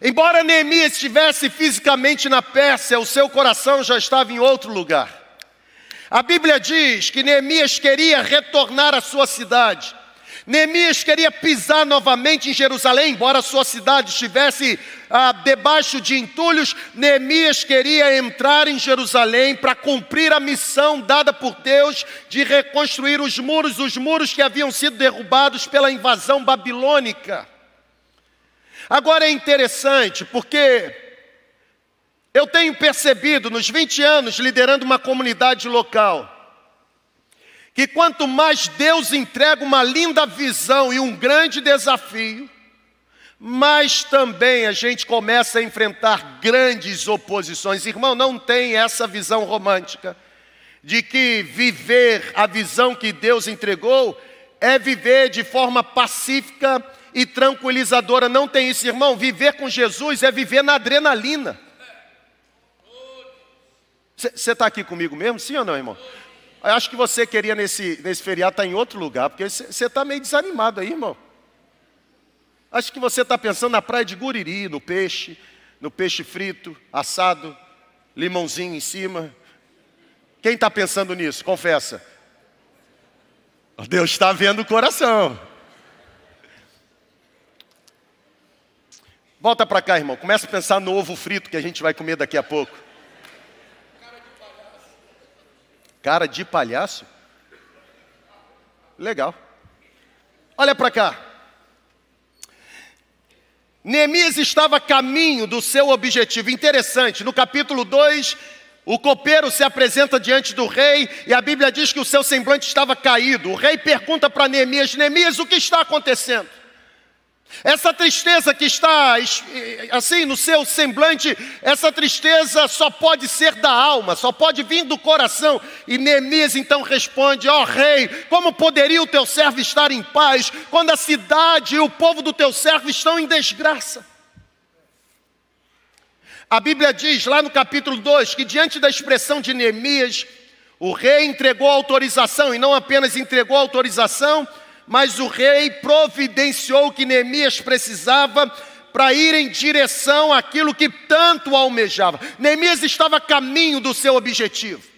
Embora Neemias estivesse fisicamente na Pérsia, o seu coração já estava em outro lugar. A Bíblia diz que Neemias queria retornar à sua cidade. Neemias queria pisar novamente em Jerusalém, embora a sua cidade estivesse ah, debaixo de entulhos. Neemias queria entrar em Jerusalém para cumprir a missão dada por Deus de reconstruir os muros, os muros que haviam sido derrubados pela invasão babilônica. Agora é interessante porque eu tenho percebido nos 20 anos liderando uma comunidade local que quanto mais Deus entrega uma linda visão e um grande desafio, mais também a gente começa a enfrentar grandes oposições. Irmão, não tem essa visão romântica de que viver a visão que Deus entregou é viver de forma pacífica e tranquilizadora. Não tem isso, irmão. Viver com Jesus é viver na adrenalina. Você está aqui comigo mesmo, sim ou não, irmão? Eu acho que você queria nesse, nesse feriado estar em outro lugar, porque você está meio desanimado aí, irmão. Acho que você está pensando na praia de Guriri, no peixe, no peixe frito, assado, limãozinho em cima. Quem está pensando nisso? Confessa. Deus está vendo o coração. Volta para cá, irmão. Começa a pensar no ovo frito que a gente vai comer daqui a pouco. Cara de palhaço? Legal. Olha para cá. Neemias estava a caminho do seu objetivo. Interessante, no capítulo 2, o copeiro se apresenta diante do rei e a Bíblia diz que o seu semblante estava caído. O rei pergunta para Neemias: Neemias, o que está acontecendo? Essa tristeza que está assim no seu semblante, essa tristeza só pode ser da alma, só pode vir do coração. E Neemias então responde: Ó oh, rei, como poderia o teu servo estar em paz quando a cidade e o povo do teu servo estão em desgraça? A Bíblia diz lá no capítulo 2 que diante da expressão de Neemias, o rei entregou autorização, e não apenas entregou autorização, mas o rei providenciou o que Neemias precisava para ir em direção àquilo que tanto almejava. Neemias estava a caminho do seu objetivo.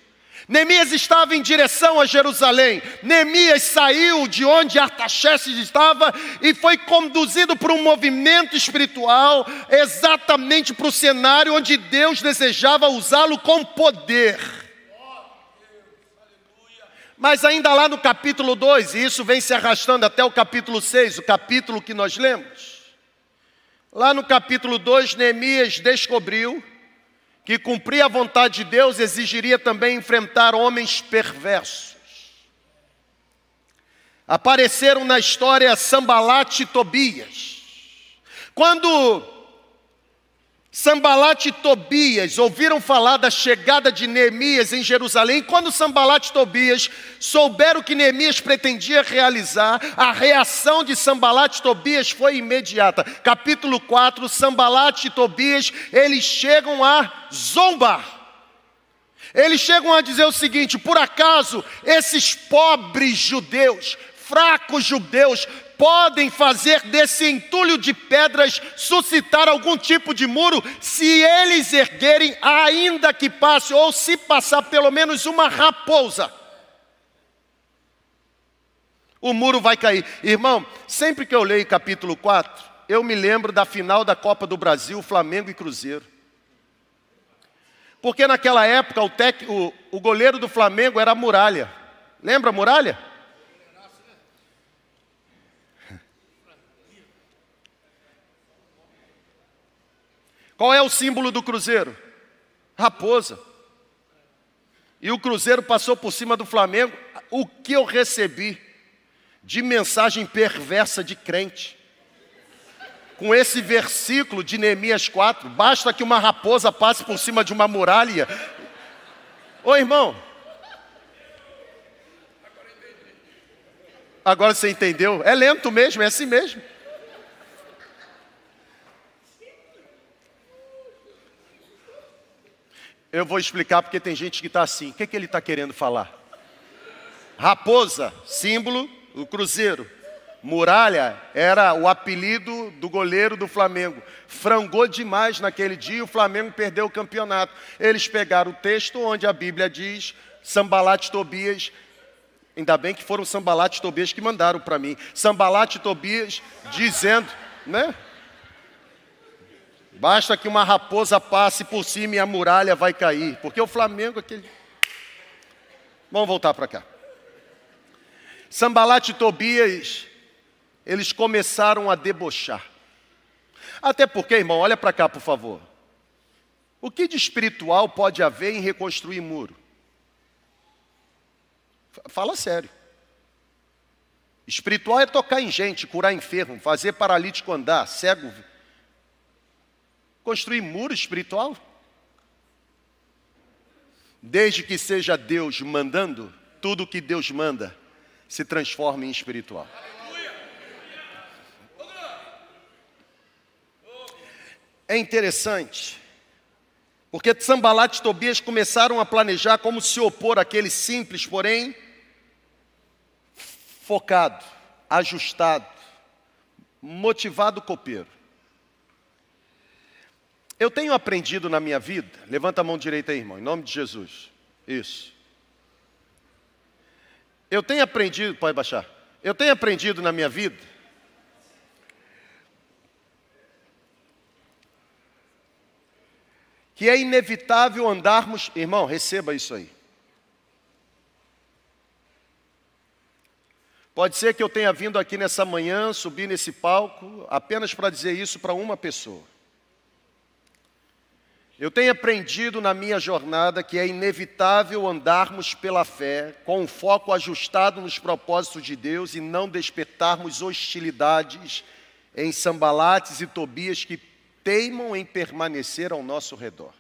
Neemias estava em direção a Jerusalém. Neemias saiu de onde Artaxerxes estava e foi conduzido por um movimento espiritual exatamente para o cenário onde Deus desejava usá-lo com poder. Mas ainda lá no capítulo 2, e isso vem se arrastando até o capítulo 6, o capítulo que nós lemos. Lá no capítulo 2, Neemias descobriu que cumprir a vontade de Deus exigiria também enfrentar homens perversos. Apareceram na história Sambalat e Tobias. Quando Sambalat e Tobias ouviram falar da chegada de Neemias em Jerusalém. Quando Sambalat e Tobias souberam que Neemias pretendia realizar, a reação de Sambalat e Tobias foi imediata. Capítulo 4, Sambalat e Tobias, eles chegam a zombar. Eles chegam a dizer o seguinte: por acaso esses pobres judeus, fracos judeus, podem fazer desse entulho de pedras suscitar algum tipo de muro, se eles erguerem, ainda que passe, ou se passar pelo menos uma raposa. O muro vai cair. Irmão, sempre que eu leio capítulo 4, eu me lembro da final da Copa do Brasil, Flamengo e Cruzeiro. Porque naquela época o, tec, o, o goleiro do Flamengo era a muralha. Lembra a muralha? Qual é o símbolo do Cruzeiro? Raposa. E o Cruzeiro passou por cima do Flamengo. O que eu recebi de mensagem perversa de crente? Com esse versículo de Neemias 4, basta que uma raposa passe por cima de uma muralha. Ô irmão, agora você entendeu? É lento mesmo, é assim mesmo. Eu vou explicar porque tem gente que está assim. O que, que ele está querendo falar? Raposa, símbolo do Cruzeiro. Muralha era o apelido do goleiro do Flamengo. Frangou demais naquele dia, o Flamengo perdeu o campeonato. Eles pegaram o texto onde a Bíblia diz: Sambalat Tobias. Ainda bem que foram Sambalat e Tobias que mandaram para mim. Sambalat e Tobias dizendo, né? Basta que uma raposa passe por cima e a muralha vai cair. Porque o Flamengo, aquele. Vamos voltar para cá. Sambalat e Tobias, eles começaram a debochar. Até porque, irmão, olha para cá, por favor. O que de espiritual pode haver em reconstruir muro? Fala sério. Espiritual é tocar em gente, curar enfermo, fazer paralítico andar, cego construir muro espiritual? Desde que seja Deus mandando, tudo que Deus manda se transforma em espiritual. É interessante, porque Sambalat e Tobias começaram a planejar como se opor àquele simples, porém focado, ajustado, motivado copeiro. Eu tenho aprendido na minha vida, levanta a mão direita aí, irmão, em nome de Jesus. Isso. Eu tenho aprendido, pode baixar. Eu tenho aprendido na minha vida que é inevitável andarmos, irmão, receba isso aí. Pode ser que eu tenha vindo aqui nessa manhã, subir nesse palco, apenas para dizer isso para uma pessoa. Eu tenho aprendido na minha jornada que é inevitável andarmos pela fé com o foco ajustado nos propósitos de Deus e não despertarmos hostilidades em Sambalates e Tobias que teimam em permanecer ao nosso redor.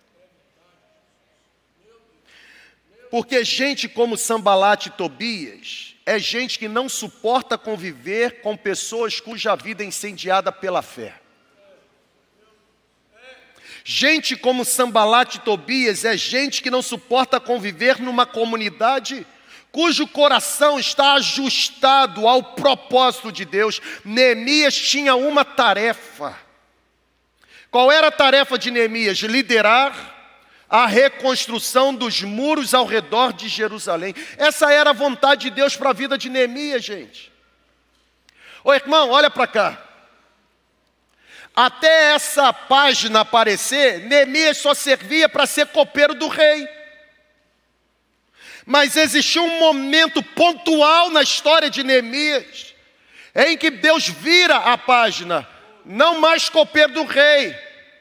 Porque gente como Sambalate e Tobias é gente que não suporta conviver com pessoas cuja vida é incendiada pela fé. Gente como Sambalat e Tobias é gente que não suporta conviver numa comunidade cujo coração está ajustado ao propósito de Deus. Neemias tinha uma tarefa. Qual era a tarefa de Neemias? Liderar a reconstrução dos muros ao redor de Jerusalém. Essa era a vontade de Deus para a vida de Neemias, gente. Ô irmão, olha para cá. Até essa página aparecer, Neemias só servia para ser copeiro do rei. Mas existiu um momento pontual na história de Neemias, em que Deus vira a página, não mais copeiro do rei.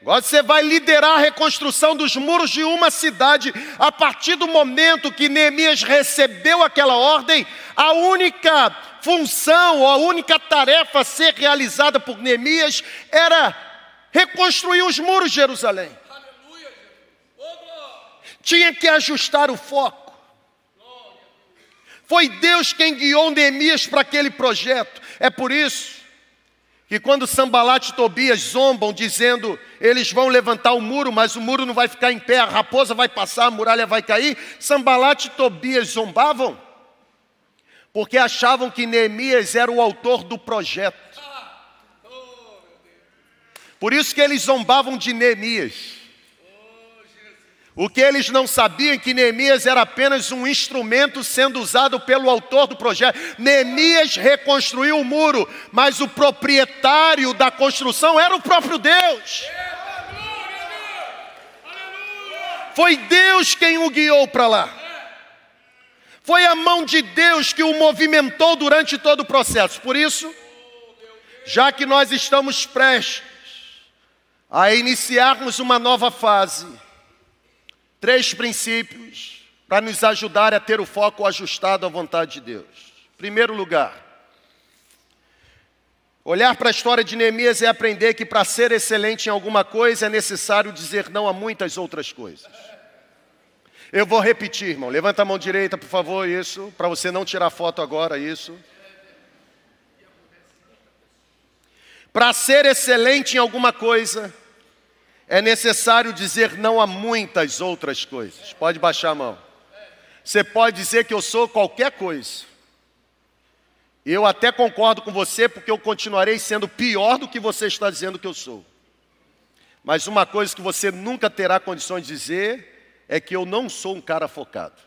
Agora você vai liderar a reconstrução dos muros de uma cidade. A partir do momento que Neemias recebeu aquela ordem, a única função ou a única tarefa a ser realizada por Neemias era reconstruir os muros de Jerusalém. Tinha que ajustar o foco. Foi Deus quem guiou Neemias para aquele projeto. É por isso que quando Sambalat e Tobias zombam, dizendo eles vão levantar o muro, mas o muro não vai ficar em pé, a raposa vai passar, a muralha vai cair, Sambalat e Tobias zombavam, porque achavam que Neemias era o autor do projeto. Por isso que eles zombavam de Neemias. O que eles não sabiam é que Neemias era apenas um instrumento sendo usado pelo autor do projeto. Neemias reconstruiu o muro, mas o proprietário da construção era o próprio Deus. Foi Deus quem o guiou para lá. Foi a mão de Deus que o movimentou durante todo o processo. Por isso, já que nós estamos prestes a iniciarmos uma nova fase, Três princípios para nos ajudar a ter o foco ajustado à vontade de Deus. Primeiro lugar, olhar para a história de Neemias é aprender que para ser excelente em alguma coisa é necessário dizer não a muitas outras coisas. Eu vou repetir, irmão. Levanta a mão direita, por favor, isso, para você não tirar foto agora, isso. Para ser excelente em alguma coisa, é necessário dizer não a muitas outras coisas. Pode baixar a mão. Você pode dizer que eu sou qualquer coisa. Eu até concordo com você, porque eu continuarei sendo pior do que você está dizendo que eu sou. Mas uma coisa que você nunca terá condições de dizer é que eu não sou um cara focado.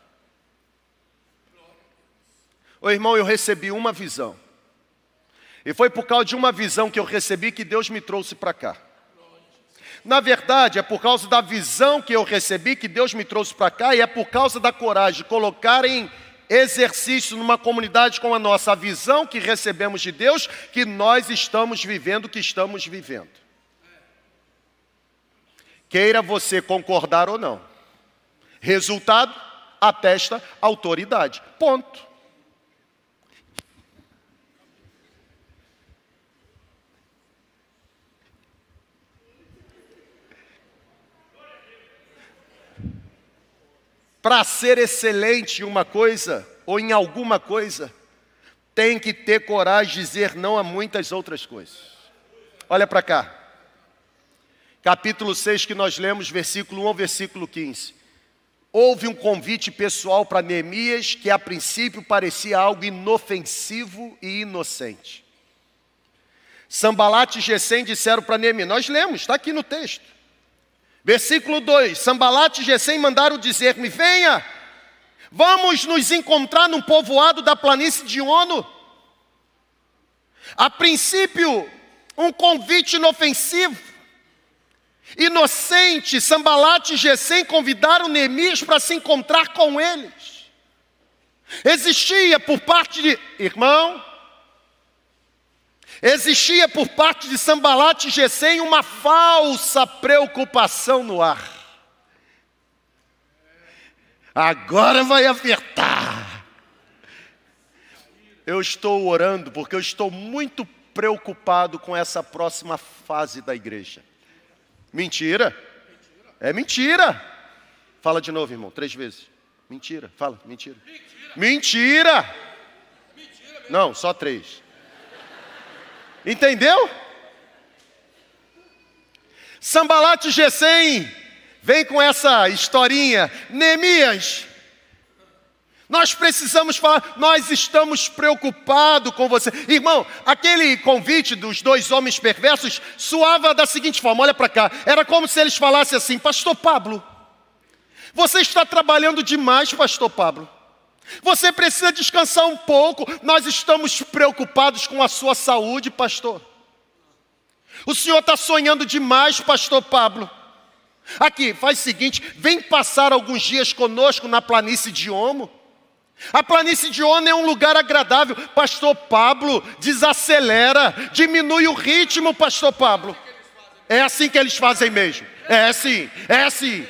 Ô irmão, eu recebi uma visão. E foi por causa de uma visão que eu recebi que Deus me trouxe para cá. Na verdade, é por causa da visão que eu recebi que Deus me trouxe para cá e é por causa da coragem de colocar em exercício numa comunidade como a nossa, a visão que recebemos de Deus, que nós estamos vivendo o que estamos vivendo. Queira você concordar ou não. Resultado, atesta autoridade. Ponto. Para ser excelente em uma coisa ou em alguma coisa, tem que ter coragem de dizer não a muitas outras coisas. Olha para cá. Capítulo 6 que nós lemos, versículo 1 ao versículo 15. Houve um convite pessoal para Neemias que a princípio parecia algo inofensivo e inocente. Sambalat e Gesem disseram para Neemias, nós lemos, está aqui no texto. Versículo 2: Sambalat e Gesem mandaram dizer-me: Venha, vamos nos encontrar num povoado da planície de Ono. A princípio, um convite inofensivo, inocente. Sambalat e Gesem convidaram Neemias para se encontrar com eles. Existia por parte de irmão, Existia por parte de Sambalat e Gesem uma falsa preocupação no ar. Agora vai apertar. Eu estou orando porque eu estou muito preocupado com essa próxima fase da igreja. Mentira. É mentira. Fala de novo, irmão, três vezes. Mentira. Fala, mentira. Mentira. Não, só três. Entendeu? Sambalate Gesem vem com essa historinha. Neemias, nós precisamos falar, nós estamos preocupados com você. Irmão, aquele convite dos dois homens perversos soava da seguinte forma: olha para cá, era como se eles falassem assim, Pastor Pablo, você está trabalhando demais, Pastor Pablo. Você precisa descansar um pouco, nós estamos preocupados com a sua saúde, pastor. O senhor está sonhando demais, pastor Pablo. Aqui, faz o seguinte: vem passar alguns dias conosco na planície de Omo. A planície de Ono é um lugar agradável. Pastor Pablo, desacelera, diminui o ritmo, Pastor Pablo. É assim que eles fazem mesmo. É assim, é assim.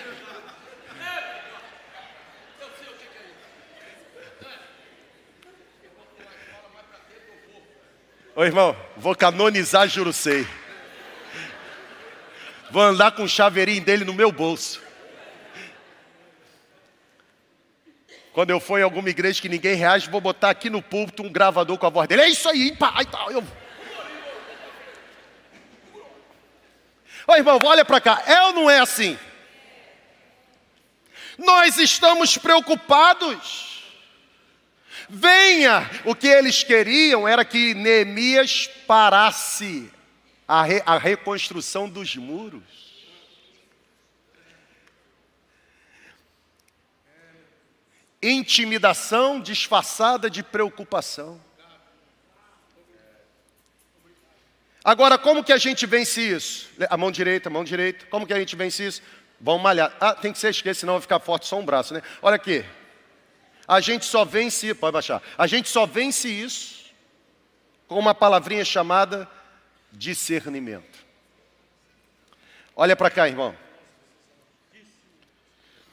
Ô irmão, vou canonizar Jurusei. Vou andar com o chaveirinho dele no meu bolso. Quando eu for em alguma igreja que ninguém reage, vou botar aqui no púlpito um gravador com a voz dele. É isso aí, pai. Tal. Eu... Ô irmão, olha para cá. É ou não é assim? Nós estamos preocupados. Venha! O que eles queriam era que Neemias parasse a, re, a reconstrução dos muros. Intimidação disfarçada de preocupação. Agora, como que a gente vence isso? A mão direita, a mão direita. Como que a gente vence isso? Vamos malhar. Ah, tem que ser esquerda, senão vai ficar forte só um braço, né? Olha aqui. A gente só vence, pode baixar. A gente só vence isso com uma palavrinha chamada discernimento. Olha para cá, irmão.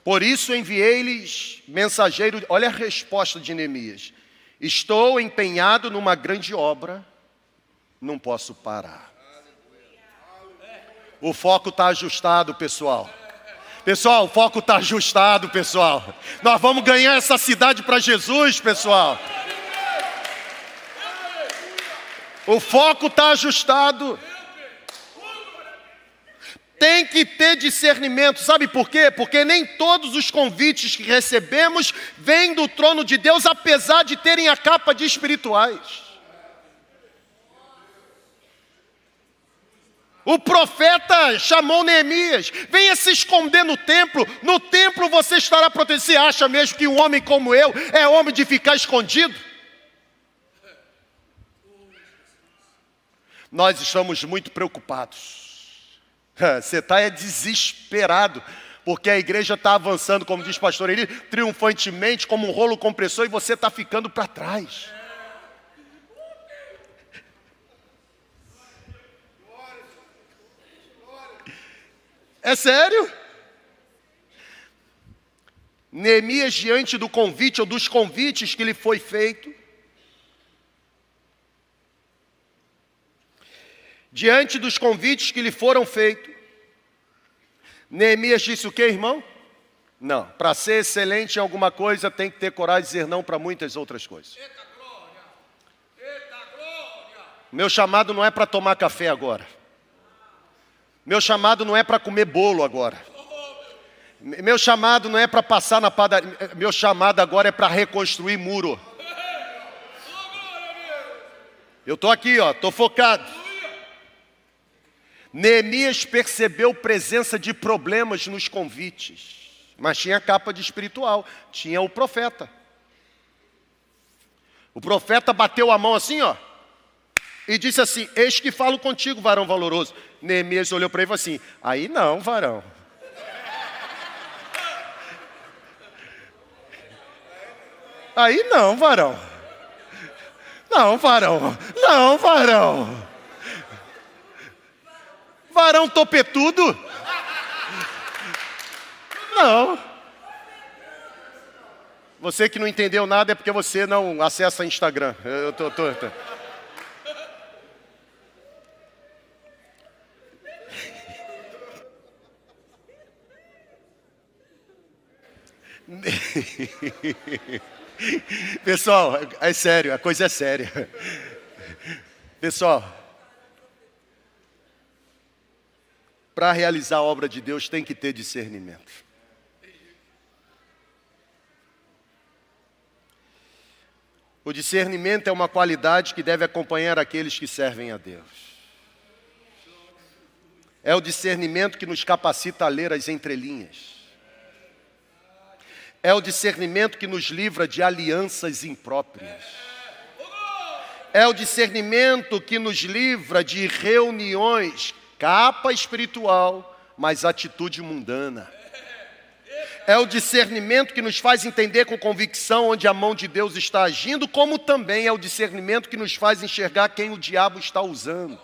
Por isso enviei-lhes mensageiro. Olha a resposta de Neemias: Estou empenhado numa grande obra, não posso parar. O foco está ajustado, pessoal. Pessoal, o foco está ajustado, pessoal. Nós vamos ganhar essa cidade para Jesus, pessoal. O foco está ajustado. Tem que ter discernimento, sabe por quê? Porque nem todos os convites que recebemos vêm do trono de Deus, apesar de terem a capa de espirituais. O profeta chamou Neemias, venha se esconder no templo, no templo você estará protegido. Você acha mesmo que um homem como eu é homem de ficar escondido? Nós estamos muito preocupados. Você está é desesperado, porque a igreja está avançando, como diz o pastor Eli, triunfantemente, como um rolo compressor, e você está ficando para trás. É sério? Neemias, diante do convite ou dos convites que lhe foi feito, diante dos convites que lhe foram feitos, Neemias disse o que, irmão? Não, para ser excelente em alguma coisa tem que ter coragem de dizer não para muitas outras coisas. Meu chamado não é para tomar café agora. Meu chamado não é para comer bolo agora. Meu chamado não é para passar na padaria. Meu chamado agora é para reconstruir muro. Eu estou aqui, ó, estou focado. Neemias percebeu presença de problemas nos convites, mas tinha capa de espiritual, tinha o profeta. O profeta bateu a mão assim, ó, e disse assim: Eis que falo contigo, varão valoroso. Neemias olhou para ele e falou assim: Aí não, varão. Aí não, varão. Não, varão. Não, varão. Varão topetudo? Não. Você que não entendeu nada é porque você não acessa Instagram. Eu tô, tô, tô. Pessoal, é sério, a coisa é séria. Pessoal, para realizar a obra de Deus tem que ter discernimento. O discernimento é uma qualidade que deve acompanhar aqueles que servem a Deus. É o discernimento que nos capacita a ler as entrelinhas. É o discernimento que nos livra de alianças impróprias. É o discernimento que nos livra de reuniões, capa espiritual, mas atitude mundana. É o discernimento que nos faz entender com convicção onde a mão de Deus está agindo, como também é o discernimento que nos faz enxergar quem o diabo está usando.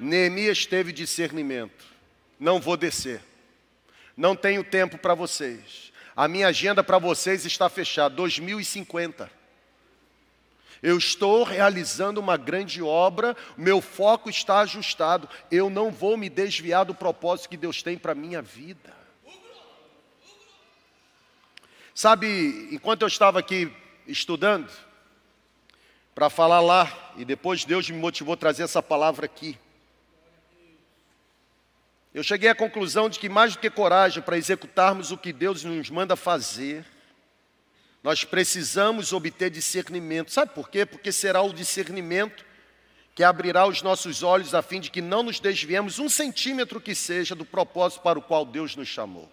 Neemias teve discernimento. Não vou descer. Não tenho tempo para vocês. A minha agenda para vocês está fechada. 2050. Eu estou realizando uma grande obra, meu foco está ajustado. Eu não vou me desviar do propósito que Deus tem para a minha vida. Sabe, enquanto eu estava aqui estudando, para falar lá, e depois Deus me motivou a trazer essa palavra aqui. Eu cheguei à conclusão de que mais do que coragem para executarmos o que Deus nos manda fazer, nós precisamos obter discernimento. Sabe por quê? Porque será o discernimento que abrirá os nossos olhos a fim de que não nos desviemos um centímetro que seja do propósito para o qual Deus nos chamou.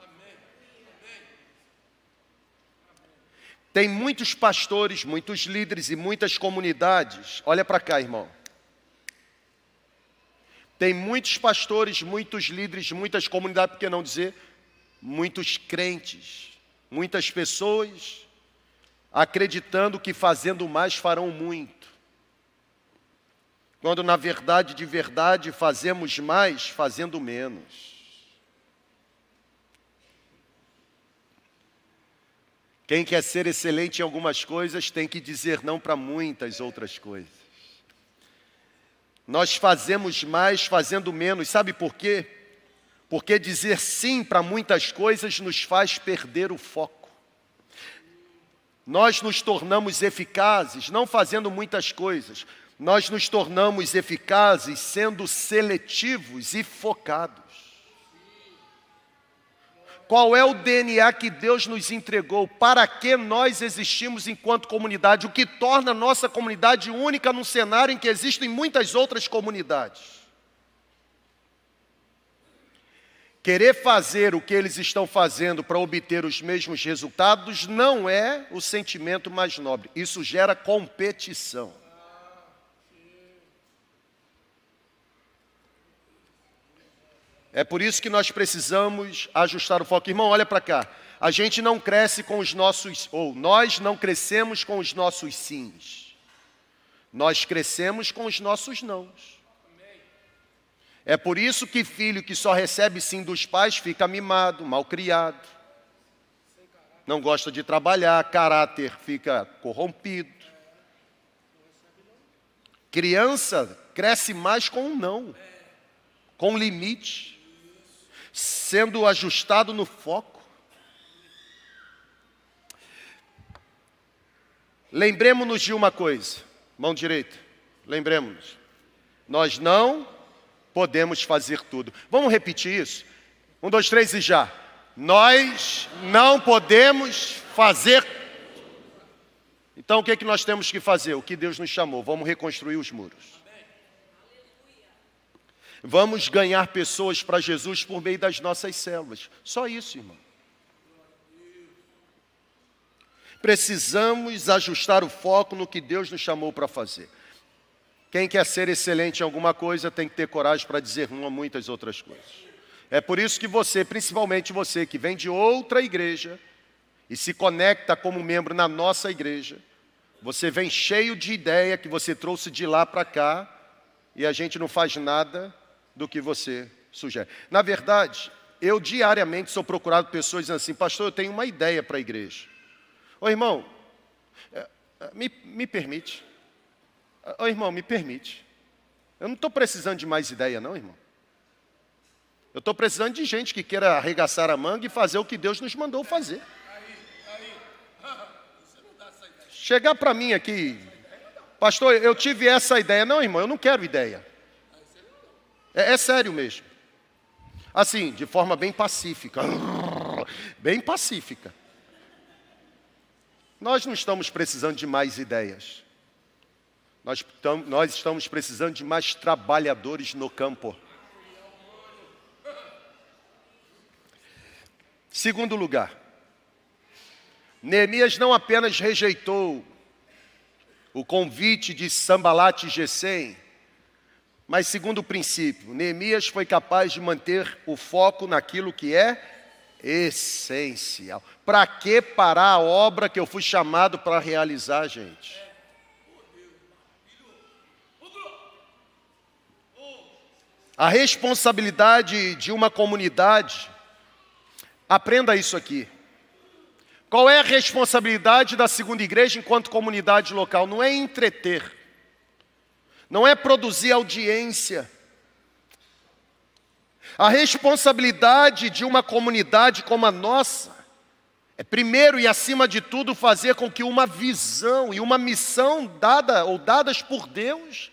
Tem muitos pastores, muitos líderes e muitas comunidades. Olha para cá, irmão. Tem muitos pastores, muitos líderes, muitas comunidades, por que não dizer? Muitos crentes, muitas pessoas acreditando que fazendo mais farão muito. Quando na verdade, de verdade, fazemos mais fazendo menos. Quem quer ser excelente em algumas coisas tem que dizer não para muitas outras coisas. Nós fazemos mais fazendo menos, sabe por quê? Porque dizer sim para muitas coisas nos faz perder o foco. Nós nos tornamos eficazes não fazendo muitas coisas, nós nos tornamos eficazes sendo seletivos e focados. Qual é o DNA que Deus nos entregou? Para que nós existimos enquanto comunidade? O que torna a nossa comunidade única num cenário em que existem muitas outras comunidades? Querer fazer o que eles estão fazendo para obter os mesmos resultados não é o sentimento mais nobre. Isso gera competição. É por isso que nós precisamos ajustar o foco. Irmão, olha para cá. A gente não cresce com os nossos, ou nós não crescemos com os nossos sims. Nós crescemos com os nossos nãos. É por isso que filho que só recebe sim dos pais fica mimado, mal criado. Não gosta de trabalhar, caráter fica corrompido. Criança cresce mais com um não, com limite, sendo ajustado no foco. Lembremos-nos de uma coisa, mão direita, lembremos-nos. Nós não podemos fazer tudo. Vamos repetir isso? Um, dois, três e já. Nós não podemos fazer. Então o que, é que nós temos que fazer? O que Deus nos chamou? Vamos reconstruir os muros. Vamos ganhar pessoas para Jesus por meio das nossas células. Só isso, irmão. Precisamos ajustar o foco no que Deus nos chamou para fazer. Quem quer ser excelente em alguma coisa tem que ter coragem para dizer não a muitas outras coisas. É por isso que você, principalmente você que vem de outra igreja e se conecta como membro na nossa igreja, você vem cheio de ideia que você trouxe de lá para cá e a gente não faz nada do que você sugere. Na verdade, eu diariamente sou procurado por pessoas dizendo assim, pastor, eu tenho uma ideia para a igreja. Ô irmão, é, é, me, me permite. Ô irmão, me permite. Eu não estou precisando de mais ideia, não, irmão. Eu estou precisando de gente que queira arregaçar a manga e fazer o que Deus nos mandou fazer. Chegar para mim aqui, Pastor, eu tive essa ideia. Não, irmão, eu não quero ideia. É, é sério mesmo. Assim, de forma bem pacífica. Bem pacífica. Nós não estamos precisando de mais ideias. Nós, tam- nós estamos precisando de mais trabalhadores no campo. Segundo lugar, Neemias não apenas rejeitou o convite de Sambalat e Gesem, mas segundo o princípio, Neemias foi capaz de manter o foco naquilo que é essencial. Para que parar a obra que eu fui chamado para realizar, gente? A responsabilidade de uma comunidade, aprenda isso aqui. Qual é a responsabilidade da segunda igreja enquanto comunidade local? Não é entreter, não é produzir audiência. A responsabilidade de uma comunidade como a nossa é, primeiro e acima de tudo, fazer com que uma visão e uma missão dada ou dadas por Deus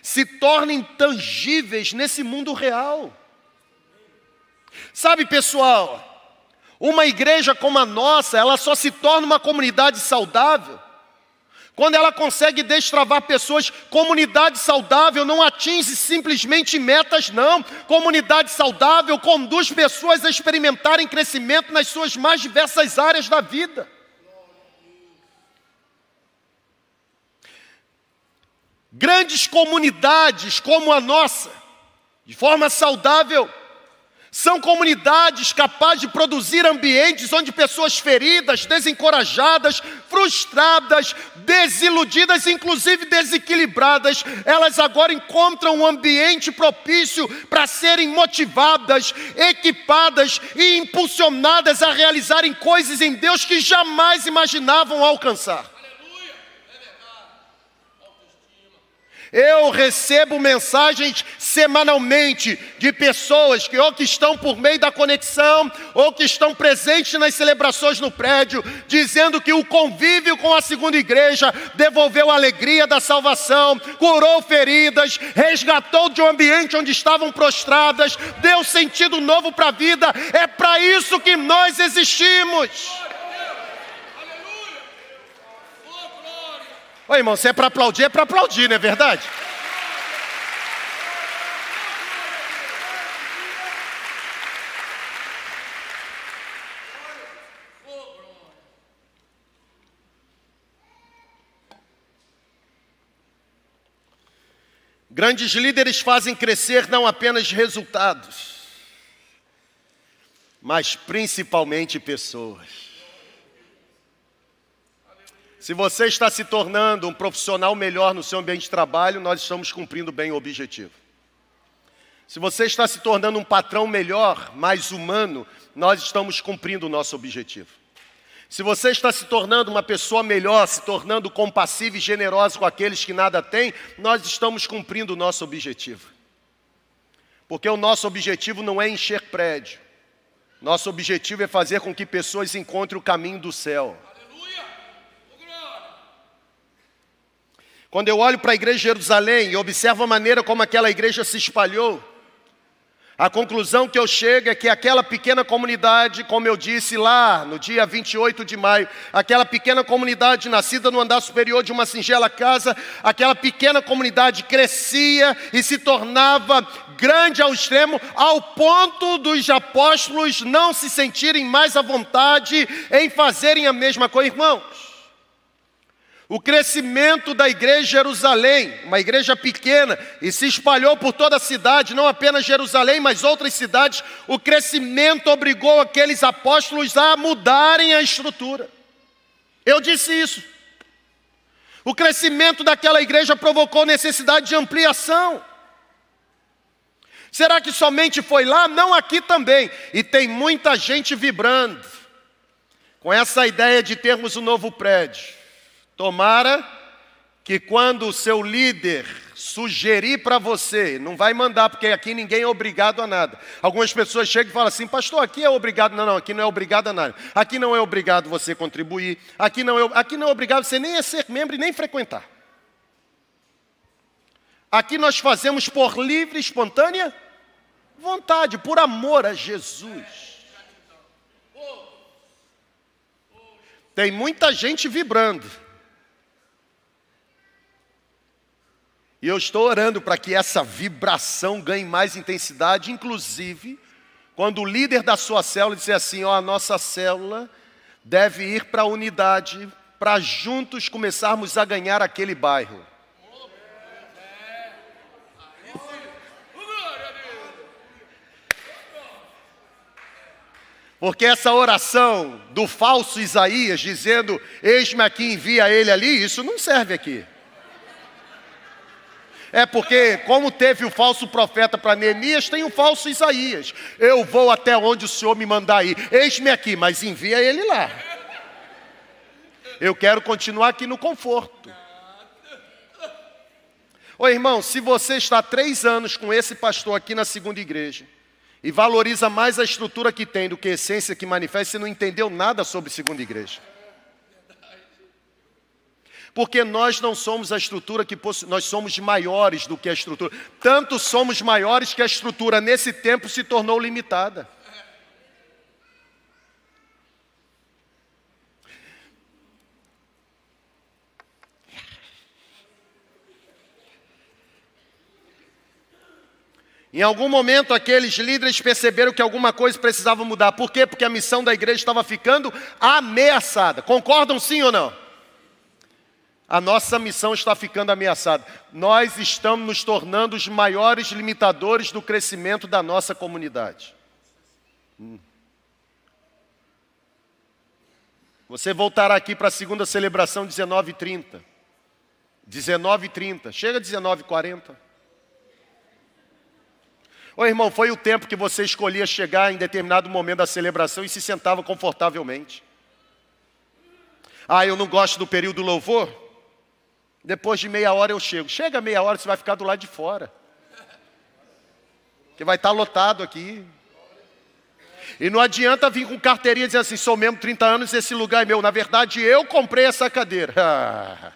se tornem tangíveis nesse mundo real. Sabe, pessoal, uma igreja como a nossa, ela só se torna uma comunidade saudável quando ela consegue destravar pessoas. Comunidade saudável não atinge simplesmente metas, não. Comunidade saudável conduz pessoas a experimentarem crescimento nas suas mais diversas áreas da vida. Grandes comunidades como a nossa, de forma saudável, são comunidades capazes de produzir ambientes onde pessoas feridas, desencorajadas, frustradas, desiludidas, inclusive desequilibradas, elas agora encontram um ambiente propício para serem motivadas, equipadas e impulsionadas a realizarem coisas em Deus que jamais imaginavam alcançar. Eu recebo mensagens semanalmente de pessoas que ou que estão por meio da conexão ou que estão presentes nas celebrações no prédio, dizendo que o convívio com a segunda igreja devolveu a alegria da salvação, curou feridas, resgatou de um ambiente onde estavam prostradas, deu sentido novo para a vida. É para isso que nós existimos. Ô irmão, se é para aplaudir, é para aplaudir, não é verdade? Grandes líderes fazem crescer não apenas resultados, mas principalmente pessoas. Se você está se tornando um profissional melhor no seu ambiente de trabalho, nós estamos cumprindo bem o objetivo. Se você está se tornando um patrão melhor, mais humano, nós estamos cumprindo o nosso objetivo. Se você está se tornando uma pessoa melhor, se tornando compassivo e generoso com aqueles que nada têm, nós estamos cumprindo o nosso objetivo. Porque o nosso objetivo não é encher prédio. Nosso objetivo é fazer com que pessoas encontrem o caminho do céu. Quando eu olho para a igreja de Jerusalém e observo a maneira como aquela igreja se espalhou, a conclusão que eu chego é que aquela pequena comunidade, como eu disse lá no dia 28 de maio, aquela pequena comunidade nascida no andar superior de uma singela casa, aquela pequena comunidade crescia e se tornava grande ao extremo, ao ponto dos apóstolos não se sentirem mais à vontade em fazerem a mesma coisa, irmãos. O crescimento da igreja de Jerusalém, uma igreja pequena, e se espalhou por toda a cidade, não apenas Jerusalém, mas outras cidades. O crescimento obrigou aqueles apóstolos a mudarem a estrutura. Eu disse isso. O crescimento daquela igreja provocou necessidade de ampliação. Será que somente foi lá? Não, aqui também. E tem muita gente vibrando com essa ideia de termos um novo prédio. Tomara que quando o seu líder sugerir para você, não vai mandar, porque aqui ninguém é obrigado a nada. Algumas pessoas chegam e falam assim, pastor, aqui é obrigado. Não, não, aqui não é obrigado a nada. Aqui não é obrigado você contribuir. Aqui não é, aqui não é obrigado você nem a ser membro e nem frequentar. Aqui nós fazemos por livre espontânea vontade, por amor a Jesus. Tem muita gente vibrando. E eu estou orando para que essa vibração ganhe mais intensidade, inclusive quando o líder da sua célula disser assim: ó, a nossa célula deve ir para a unidade, para juntos começarmos a ganhar aquele bairro. Porque essa oração do falso Isaías dizendo, eis-me aqui, envia ele ali, isso não serve aqui. É porque, como teve o falso profeta para Neemias, tem o falso Isaías. Eu vou até onde o Senhor me mandar ir. Eis-me aqui, mas envia ele lá. Eu quero continuar aqui no conforto. Ô irmão, se você está três anos com esse pastor aqui na segunda igreja e valoriza mais a estrutura que tem do que a essência que manifesta, você não entendeu nada sobre segunda igreja. Porque nós não somos a estrutura que possu... nós somos maiores do que a estrutura. Tanto somos maiores que a estrutura nesse tempo se tornou limitada. Em algum momento, aqueles líderes perceberam que alguma coisa precisava mudar. Por quê? Porque a missão da igreja estava ficando ameaçada. Concordam sim ou não? A nossa missão está ficando ameaçada. Nós estamos nos tornando os maiores limitadores do crescimento da nossa comunidade. Hum. Você voltará aqui para a segunda celebração 19h30. 19h30. Chega 19h40. Ô irmão, foi o tempo que você escolhia chegar em determinado momento da celebração e se sentava confortavelmente. Ah, eu não gosto do período do louvor? Depois de meia hora eu chego. Chega meia hora, você vai ficar do lado de fora. Que vai estar lotado aqui. E não adianta vir com carteirinha e dizer assim, sou mesmo 30 anos, esse lugar é meu. Na verdade, eu comprei essa cadeira.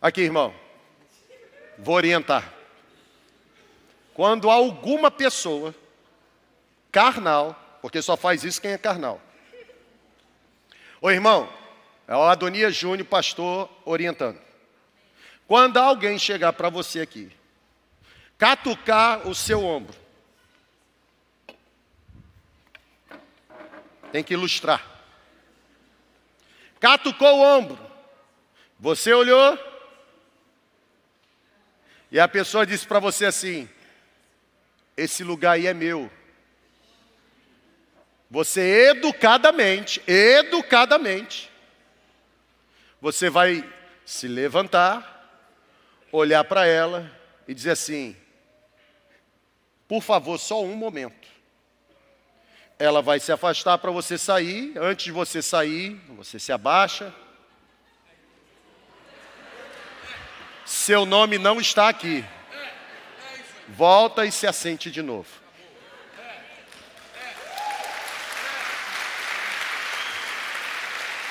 Aqui, irmão. Vou orientar. Quando alguma pessoa carnal, porque só faz isso quem é carnal. Ô irmão, é o Adonias Júnior, pastor, orientando. Quando alguém chegar para você aqui, catucar o seu ombro, tem que ilustrar. Catucou o ombro, você olhou, e a pessoa disse para você assim: esse lugar aí é meu. Você educadamente, educadamente, você vai se levantar, olhar para ela e dizer assim: por favor, só um momento. Ela vai se afastar para você sair. Antes de você sair, você se abaixa. Seu nome não está aqui volta e se assente de novo.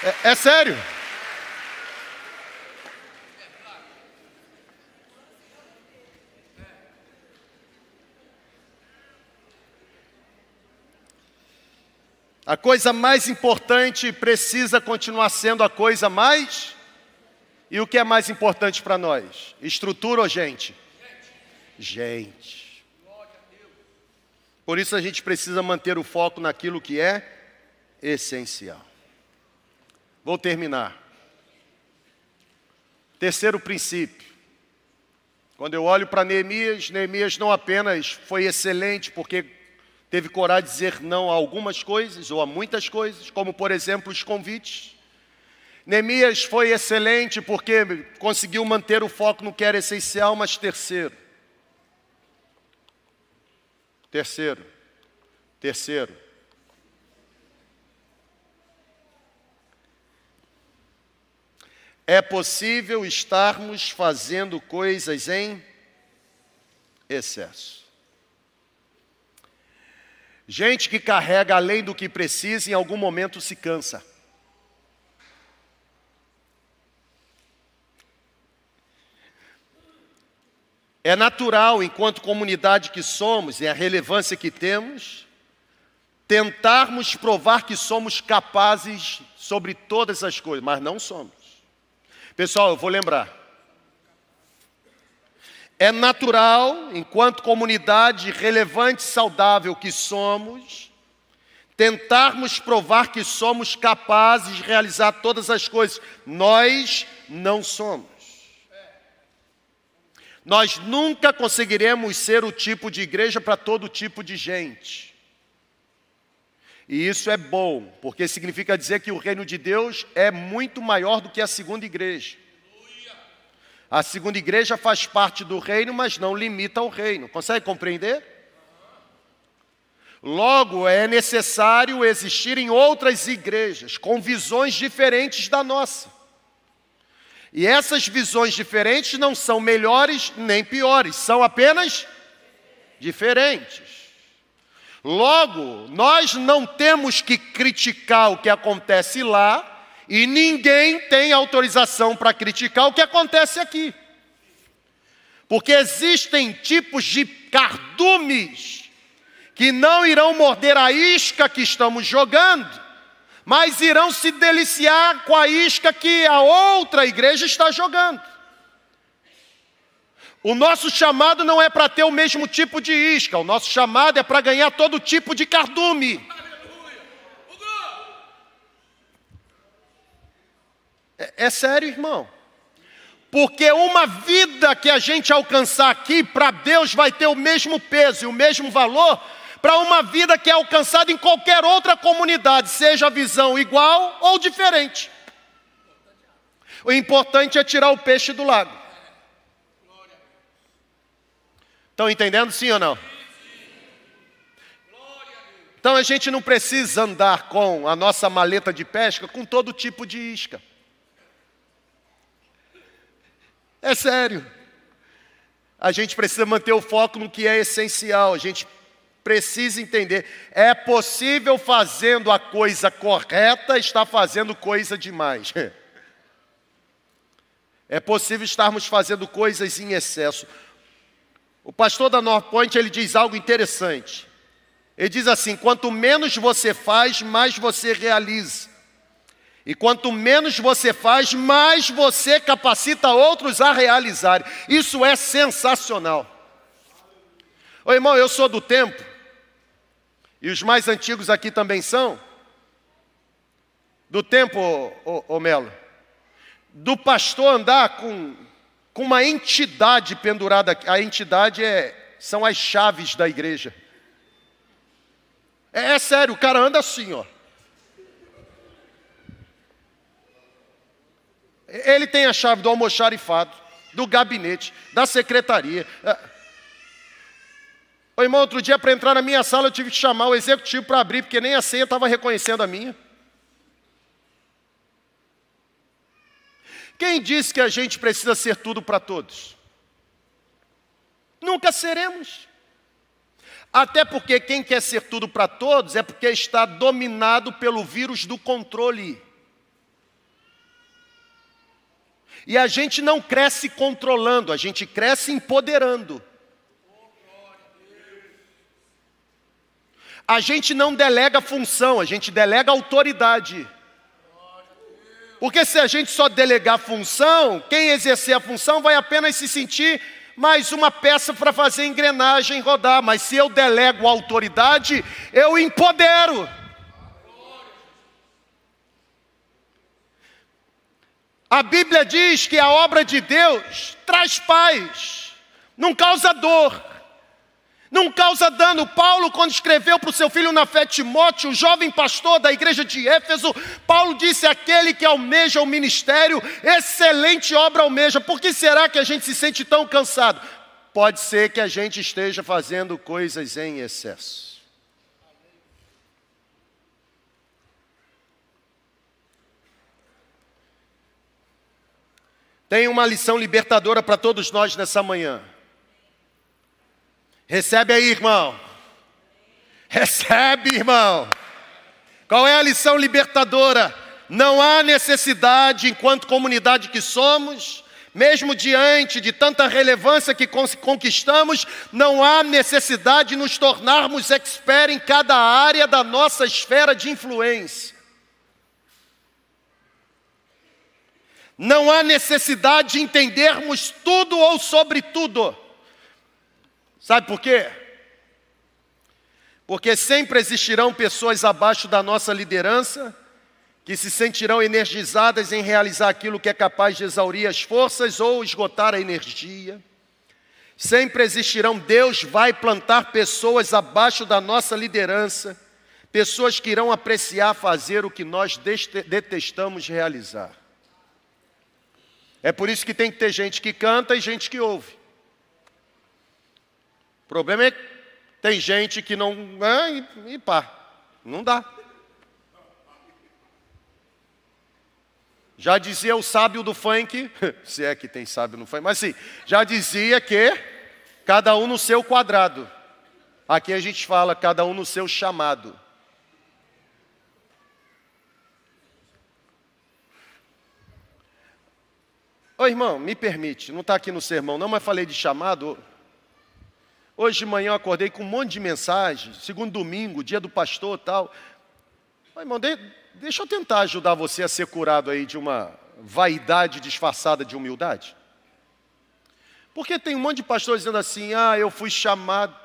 É, é sério. A coisa mais importante precisa continuar sendo a coisa mais. E o que é mais importante para nós? Estrutura ou gente? gente. Por isso a gente precisa manter o foco naquilo que é essencial. Vou terminar. Terceiro princípio. Quando eu olho para Neemias, Neemias não apenas foi excelente porque teve coragem de dizer não a algumas coisas ou a muitas coisas, como por exemplo os convites. Neemias foi excelente porque conseguiu manter o foco no que era essencial, mas terceiro, Terceiro, terceiro, é possível estarmos fazendo coisas em excesso. Gente que carrega além do que precisa, em algum momento se cansa. É natural, enquanto comunidade que somos e a relevância que temos, tentarmos provar que somos capazes sobre todas as coisas, mas não somos. Pessoal, eu vou lembrar. É natural, enquanto comunidade relevante e saudável que somos, tentarmos provar que somos capazes de realizar todas as coisas. Nós não somos. Nós nunca conseguiremos ser o tipo de igreja para todo tipo de gente. E isso é bom, porque significa dizer que o reino de Deus é muito maior do que a segunda igreja. A segunda igreja faz parte do reino, mas não limita o reino. Consegue compreender? Logo, é necessário existirem outras igrejas com visões diferentes da nossa. E essas visões diferentes não são melhores nem piores, são apenas diferentes. Logo, nós não temos que criticar o que acontece lá, e ninguém tem autorização para criticar o que acontece aqui. Porque existem tipos de cardumes que não irão morder a isca que estamos jogando, mas irão se deliciar com a isca que a outra igreja está jogando. O nosso chamado não é para ter o mesmo tipo de isca, o nosso chamado é para ganhar todo tipo de cardume. É, é sério, irmão. Porque uma vida que a gente alcançar aqui, para Deus vai ter o mesmo peso e o mesmo valor, para uma vida que é alcançada em qualquer outra comunidade, seja a visão igual ou diferente. O importante é tirar o peixe do lago. Estão entendendo sim ou não? Então a gente não precisa andar com a nossa maleta de pesca com todo tipo de isca. É sério. A gente precisa manter o foco no que é essencial, a gente precisa entender. É possível fazendo a coisa correta estar fazendo coisa demais. É possível estarmos fazendo coisas em excesso. O pastor da North Point ele diz algo interessante. Ele diz assim: quanto menos você faz, mais você realiza. E quanto menos você faz, mais você capacita outros a realizar. Isso é sensacional. Ô irmão, eu sou do tempo, e os mais antigos aqui também são, do tempo, ô, ô, ô Melo, do pastor andar com, com uma entidade pendurada. A entidade é, são as chaves da igreja. É, é sério, o cara anda assim, ó. Ele tem a chave do almoxarifado, do gabinete, da secretaria. É. Ô irmão, outro dia para entrar na minha sala eu tive que chamar o executivo para abrir, porque nem a senha estava reconhecendo a minha. Quem disse que a gente precisa ser tudo para todos? Nunca seremos. Até porque quem quer ser tudo para todos é porque está dominado pelo vírus do controle. E a gente não cresce controlando, a gente cresce empoderando. A gente não delega função, a gente delega autoridade. Porque se a gente só delegar função, quem exercer a função vai apenas se sentir mais uma peça para fazer a engrenagem rodar. Mas se eu delego autoridade, eu empodero. A Bíblia diz que a obra de Deus traz paz, não causa dor, não causa dano. Paulo, quando escreveu para o seu filho na fé Timóteo, o jovem pastor da igreja de Éfeso, Paulo disse: aquele que almeja o ministério, excelente obra almeja. Por que será que a gente se sente tão cansado? Pode ser que a gente esteja fazendo coisas em excesso. Tem uma lição libertadora para todos nós nessa manhã. Recebe aí, irmão. Recebe, irmão. Qual é a lição libertadora? Não há necessidade, enquanto comunidade que somos, Mesmo diante de tanta relevância que conquistamos, não há necessidade de nos tornarmos expert em cada área da nossa esfera de influência. Não há necessidade de entendermos tudo ou sobre tudo. Sabe por quê? Porque sempre existirão pessoas abaixo da nossa liderança que se sentirão energizadas em realizar aquilo que é capaz de exaurir as forças ou esgotar a energia. Sempre existirão, Deus vai plantar pessoas abaixo da nossa liderança, pessoas que irão apreciar fazer o que nós detestamos realizar. É por isso que tem que ter gente que canta e gente que ouve. O problema é que tem gente que não. Ah, e, e pá, não dá. Já dizia o sábio do funk, se é que tem sábio no funk, mas sim, já dizia que cada um no seu quadrado. Aqui a gente fala cada um no seu chamado. Ô irmão, me permite, não está aqui no sermão não, mas falei de chamado. Hoje de manhã eu acordei com um monte de mensagens, segundo domingo, dia do pastor tal. Ô, irmão, de- deixa eu tentar ajudar você a ser curado aí de uma vaidade disfarçada de humildade. Porque tem um monte de pastores dizendo assim: ah, eu fui chamado,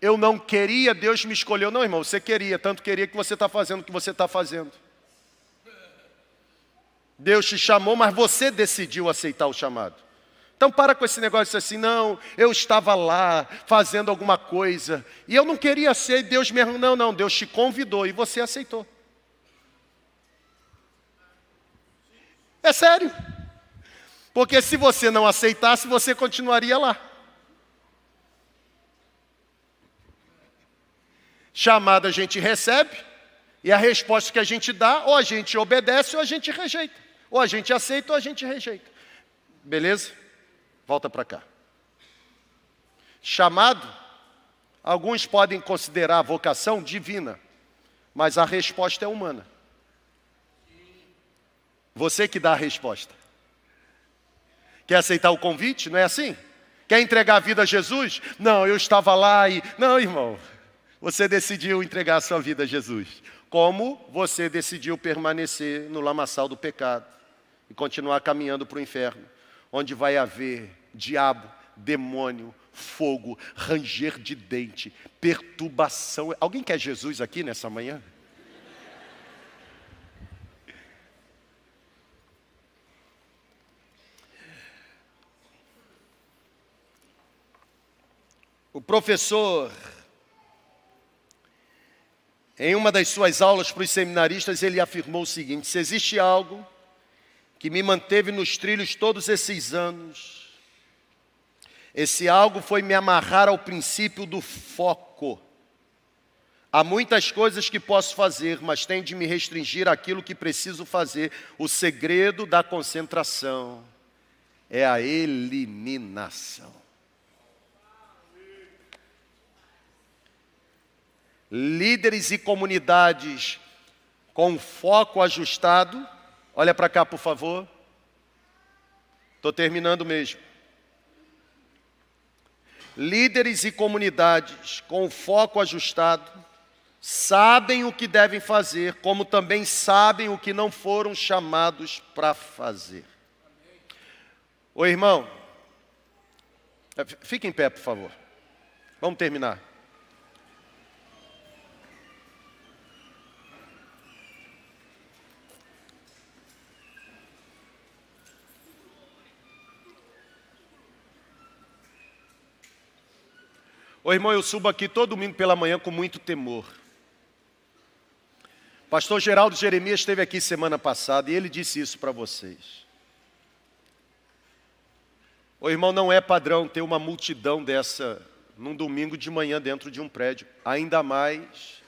eu não queria, Deus me escolheu. Não, irmão, você queria, tanto queria que você está fazendo o que você está fazendo. Deus te chamou, mas você decidiu aceitar o chamado. Então para com esse negócio assim, não, eu estava lá fazendo alguma coisa e eu não queria ser, e Deus me não, não, Deus te convidou e você aceitou. É sério. Porque se você não aceitasse, você continuaria lá. Chamada a gente recebe, e a resposta que a gente dá, ou a gente obedece ou a gente rejeita. Ou a gente aceita ou a gente rejeita. Beleza? Volta para cá. Chamado, alguns podem considerar a vocação divina, mas a resposta é humana. Você que dá a resposta. Quer aceitar o convite? Não é assim? Quer entregar a vida a Jesus? Não, eu estava lá e. Não, irmão. Você decidiu entregar a sua vida a Jesus. Como você decidiu permanecer no lamaçal do pecado e continuar caminhando para o inferno, onde vai haver diabo, demônio, fogo, ranger de dente, perturbação. Alguém quer Jesus aqui nessa manhã? O professor, em uma das suas aulas para os seminaristas, ele afirmou o seguinte: se existe algo que me manteve nos trilhos todos esses anos, esse algo foi me amarrar ao princípio do foco. Há muitas coisas que posso fazer, mas tenho de me restringir àquilo que preciso fazer. O segredo da concentração é a eliminação. líderes e comunidades com foco ajustado. Olha para cá, por favor. Estou terminando mesmo. Líderes e comunidades com foco ajustado sabem o que devem fazer, como também sabem o que não foram chamados para fazer. Ô irmão, fique em pé, por favor. Vamos terminar. Ô irmão, eu subo aqui todo domingo pela manhã com muito temor. Pastor Geraldo Jeremias esteve aqui semana passada e ele disse isso para vocês. Ô irmão, não é padrão ter uma multidão dessa num domingo de manhã dentro de um prédio, ainda mais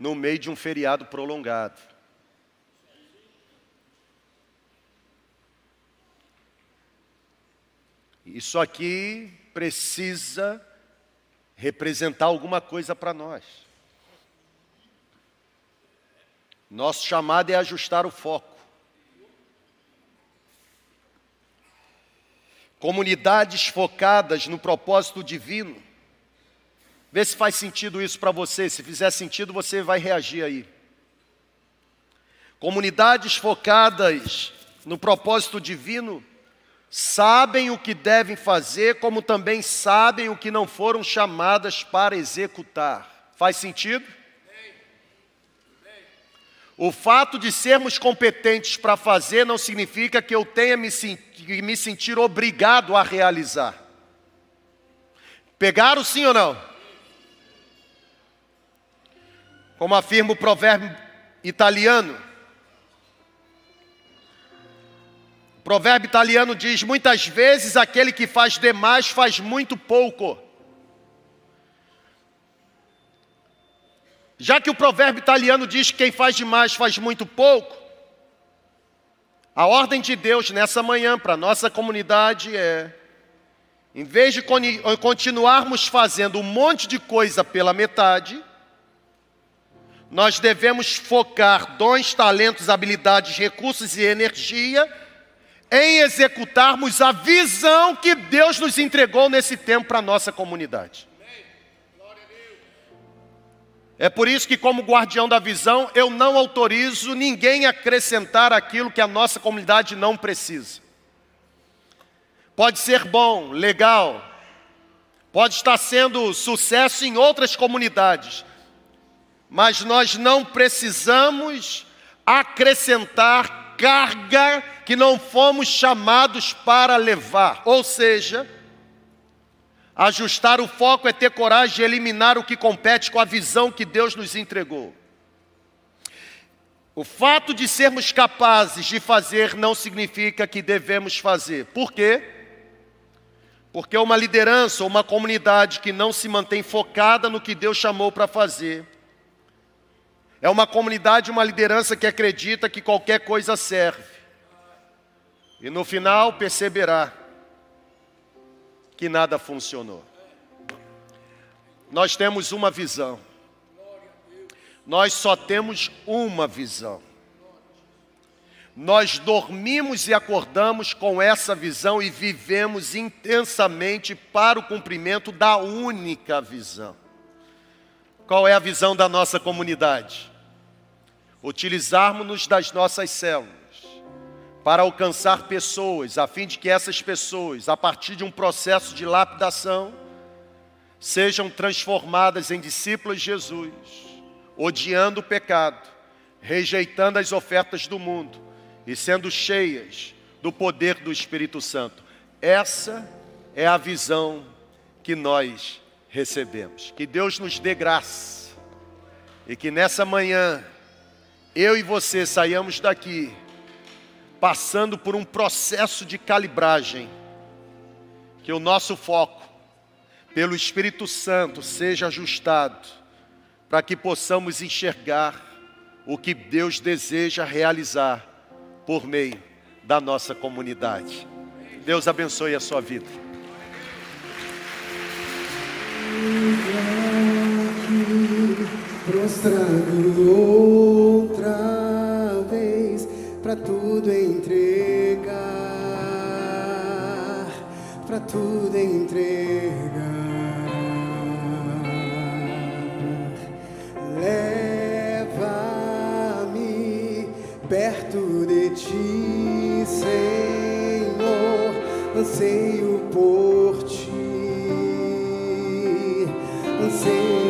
no meio de um feriado prolongado. Isso aqui precisa representar alguma coisa para nós. Nosso chamado é ajustar o foco. comunidades focadas no propósito divino. Vê se faz sentido isso para você. Se fizer sentido, você vai reagir aí. Comunidades focadas no propósito divino sabem o que devem fazer, como também sabem o que não foram chamadas para executar. Faz sentido? O fato de sermos competentes para fazer não significa que eu tenha me, me sentir obrigado a realizar. Pegaram sim ou não? Como afirma o provérbio italiano. Provérbio italiano diz: muitas vezes aquele que faz demais faz muito pouco. Já que o provérbio italiano diz que quem faz demais faz muito pouco, a ordem de Deus nessa manhã para nossa comunidade é: em vez de continuarmos fazendo um monte de coisa pela metade, nós devemos focar dons, talentos, habilidades, recursos e energia em executarmos a visão que Deus nos entregou nesse tempo para a nossa comunidade. É por isso que, como guardião da visão, eu não autorizo ninguém a acrescentar aquilo que a nossa comunidade não precisa. Pode ser bom, legal, pode estar sendo sucesso em outras comunidades, mas nós não precisamos acrescentar carga que não fomos chamados para levar. Ou seja, ajustar o foco é ter coragem de eliminar o que compete com a visão que Deus nos entregou. O fato de sermos capazes de fazer não significa que devemos fazer. Por quê? Porque uma liderança ou uma comunidade que não se mantém focada no que Deus chamou para fazer, é uma comunidade, uma liderança que acredita que qualquer coisa serve. E no final perceberá que nada funcionou. Nós temos uma visão. Nós só temos uma visão. Nós dormimos e acordamos com essa visão e vivemos intensamente para o cumprimento da única visão. Qual é a visão da nossa comunidade? Utilizarmos-nos das nossas células para alcançar pessoas, a fim de que essas pessoas, a partir de um processo de lapidação, sejam transformadas em discípulos de Jesus, odiando o pecado, rejeitando as ofertas do mundo e sendo cheias do poder do Espírito Santo. Essa é a visão que nós recebemos. Que Deus nos dê graça e que nessa manhã eu e você saiamos daqui passando por um processo de calibragem, que o nosso foco, pelo Espírito Santo, seja ajustado, para que possamos enxergar o que Deus deseja realizar por meio da nossa comunidade. Deus abençoe a sua vida. prostrado para tudo entregar, para tudo entregar. Leva-me perto de ti, Senhor, anseio por ti, anseio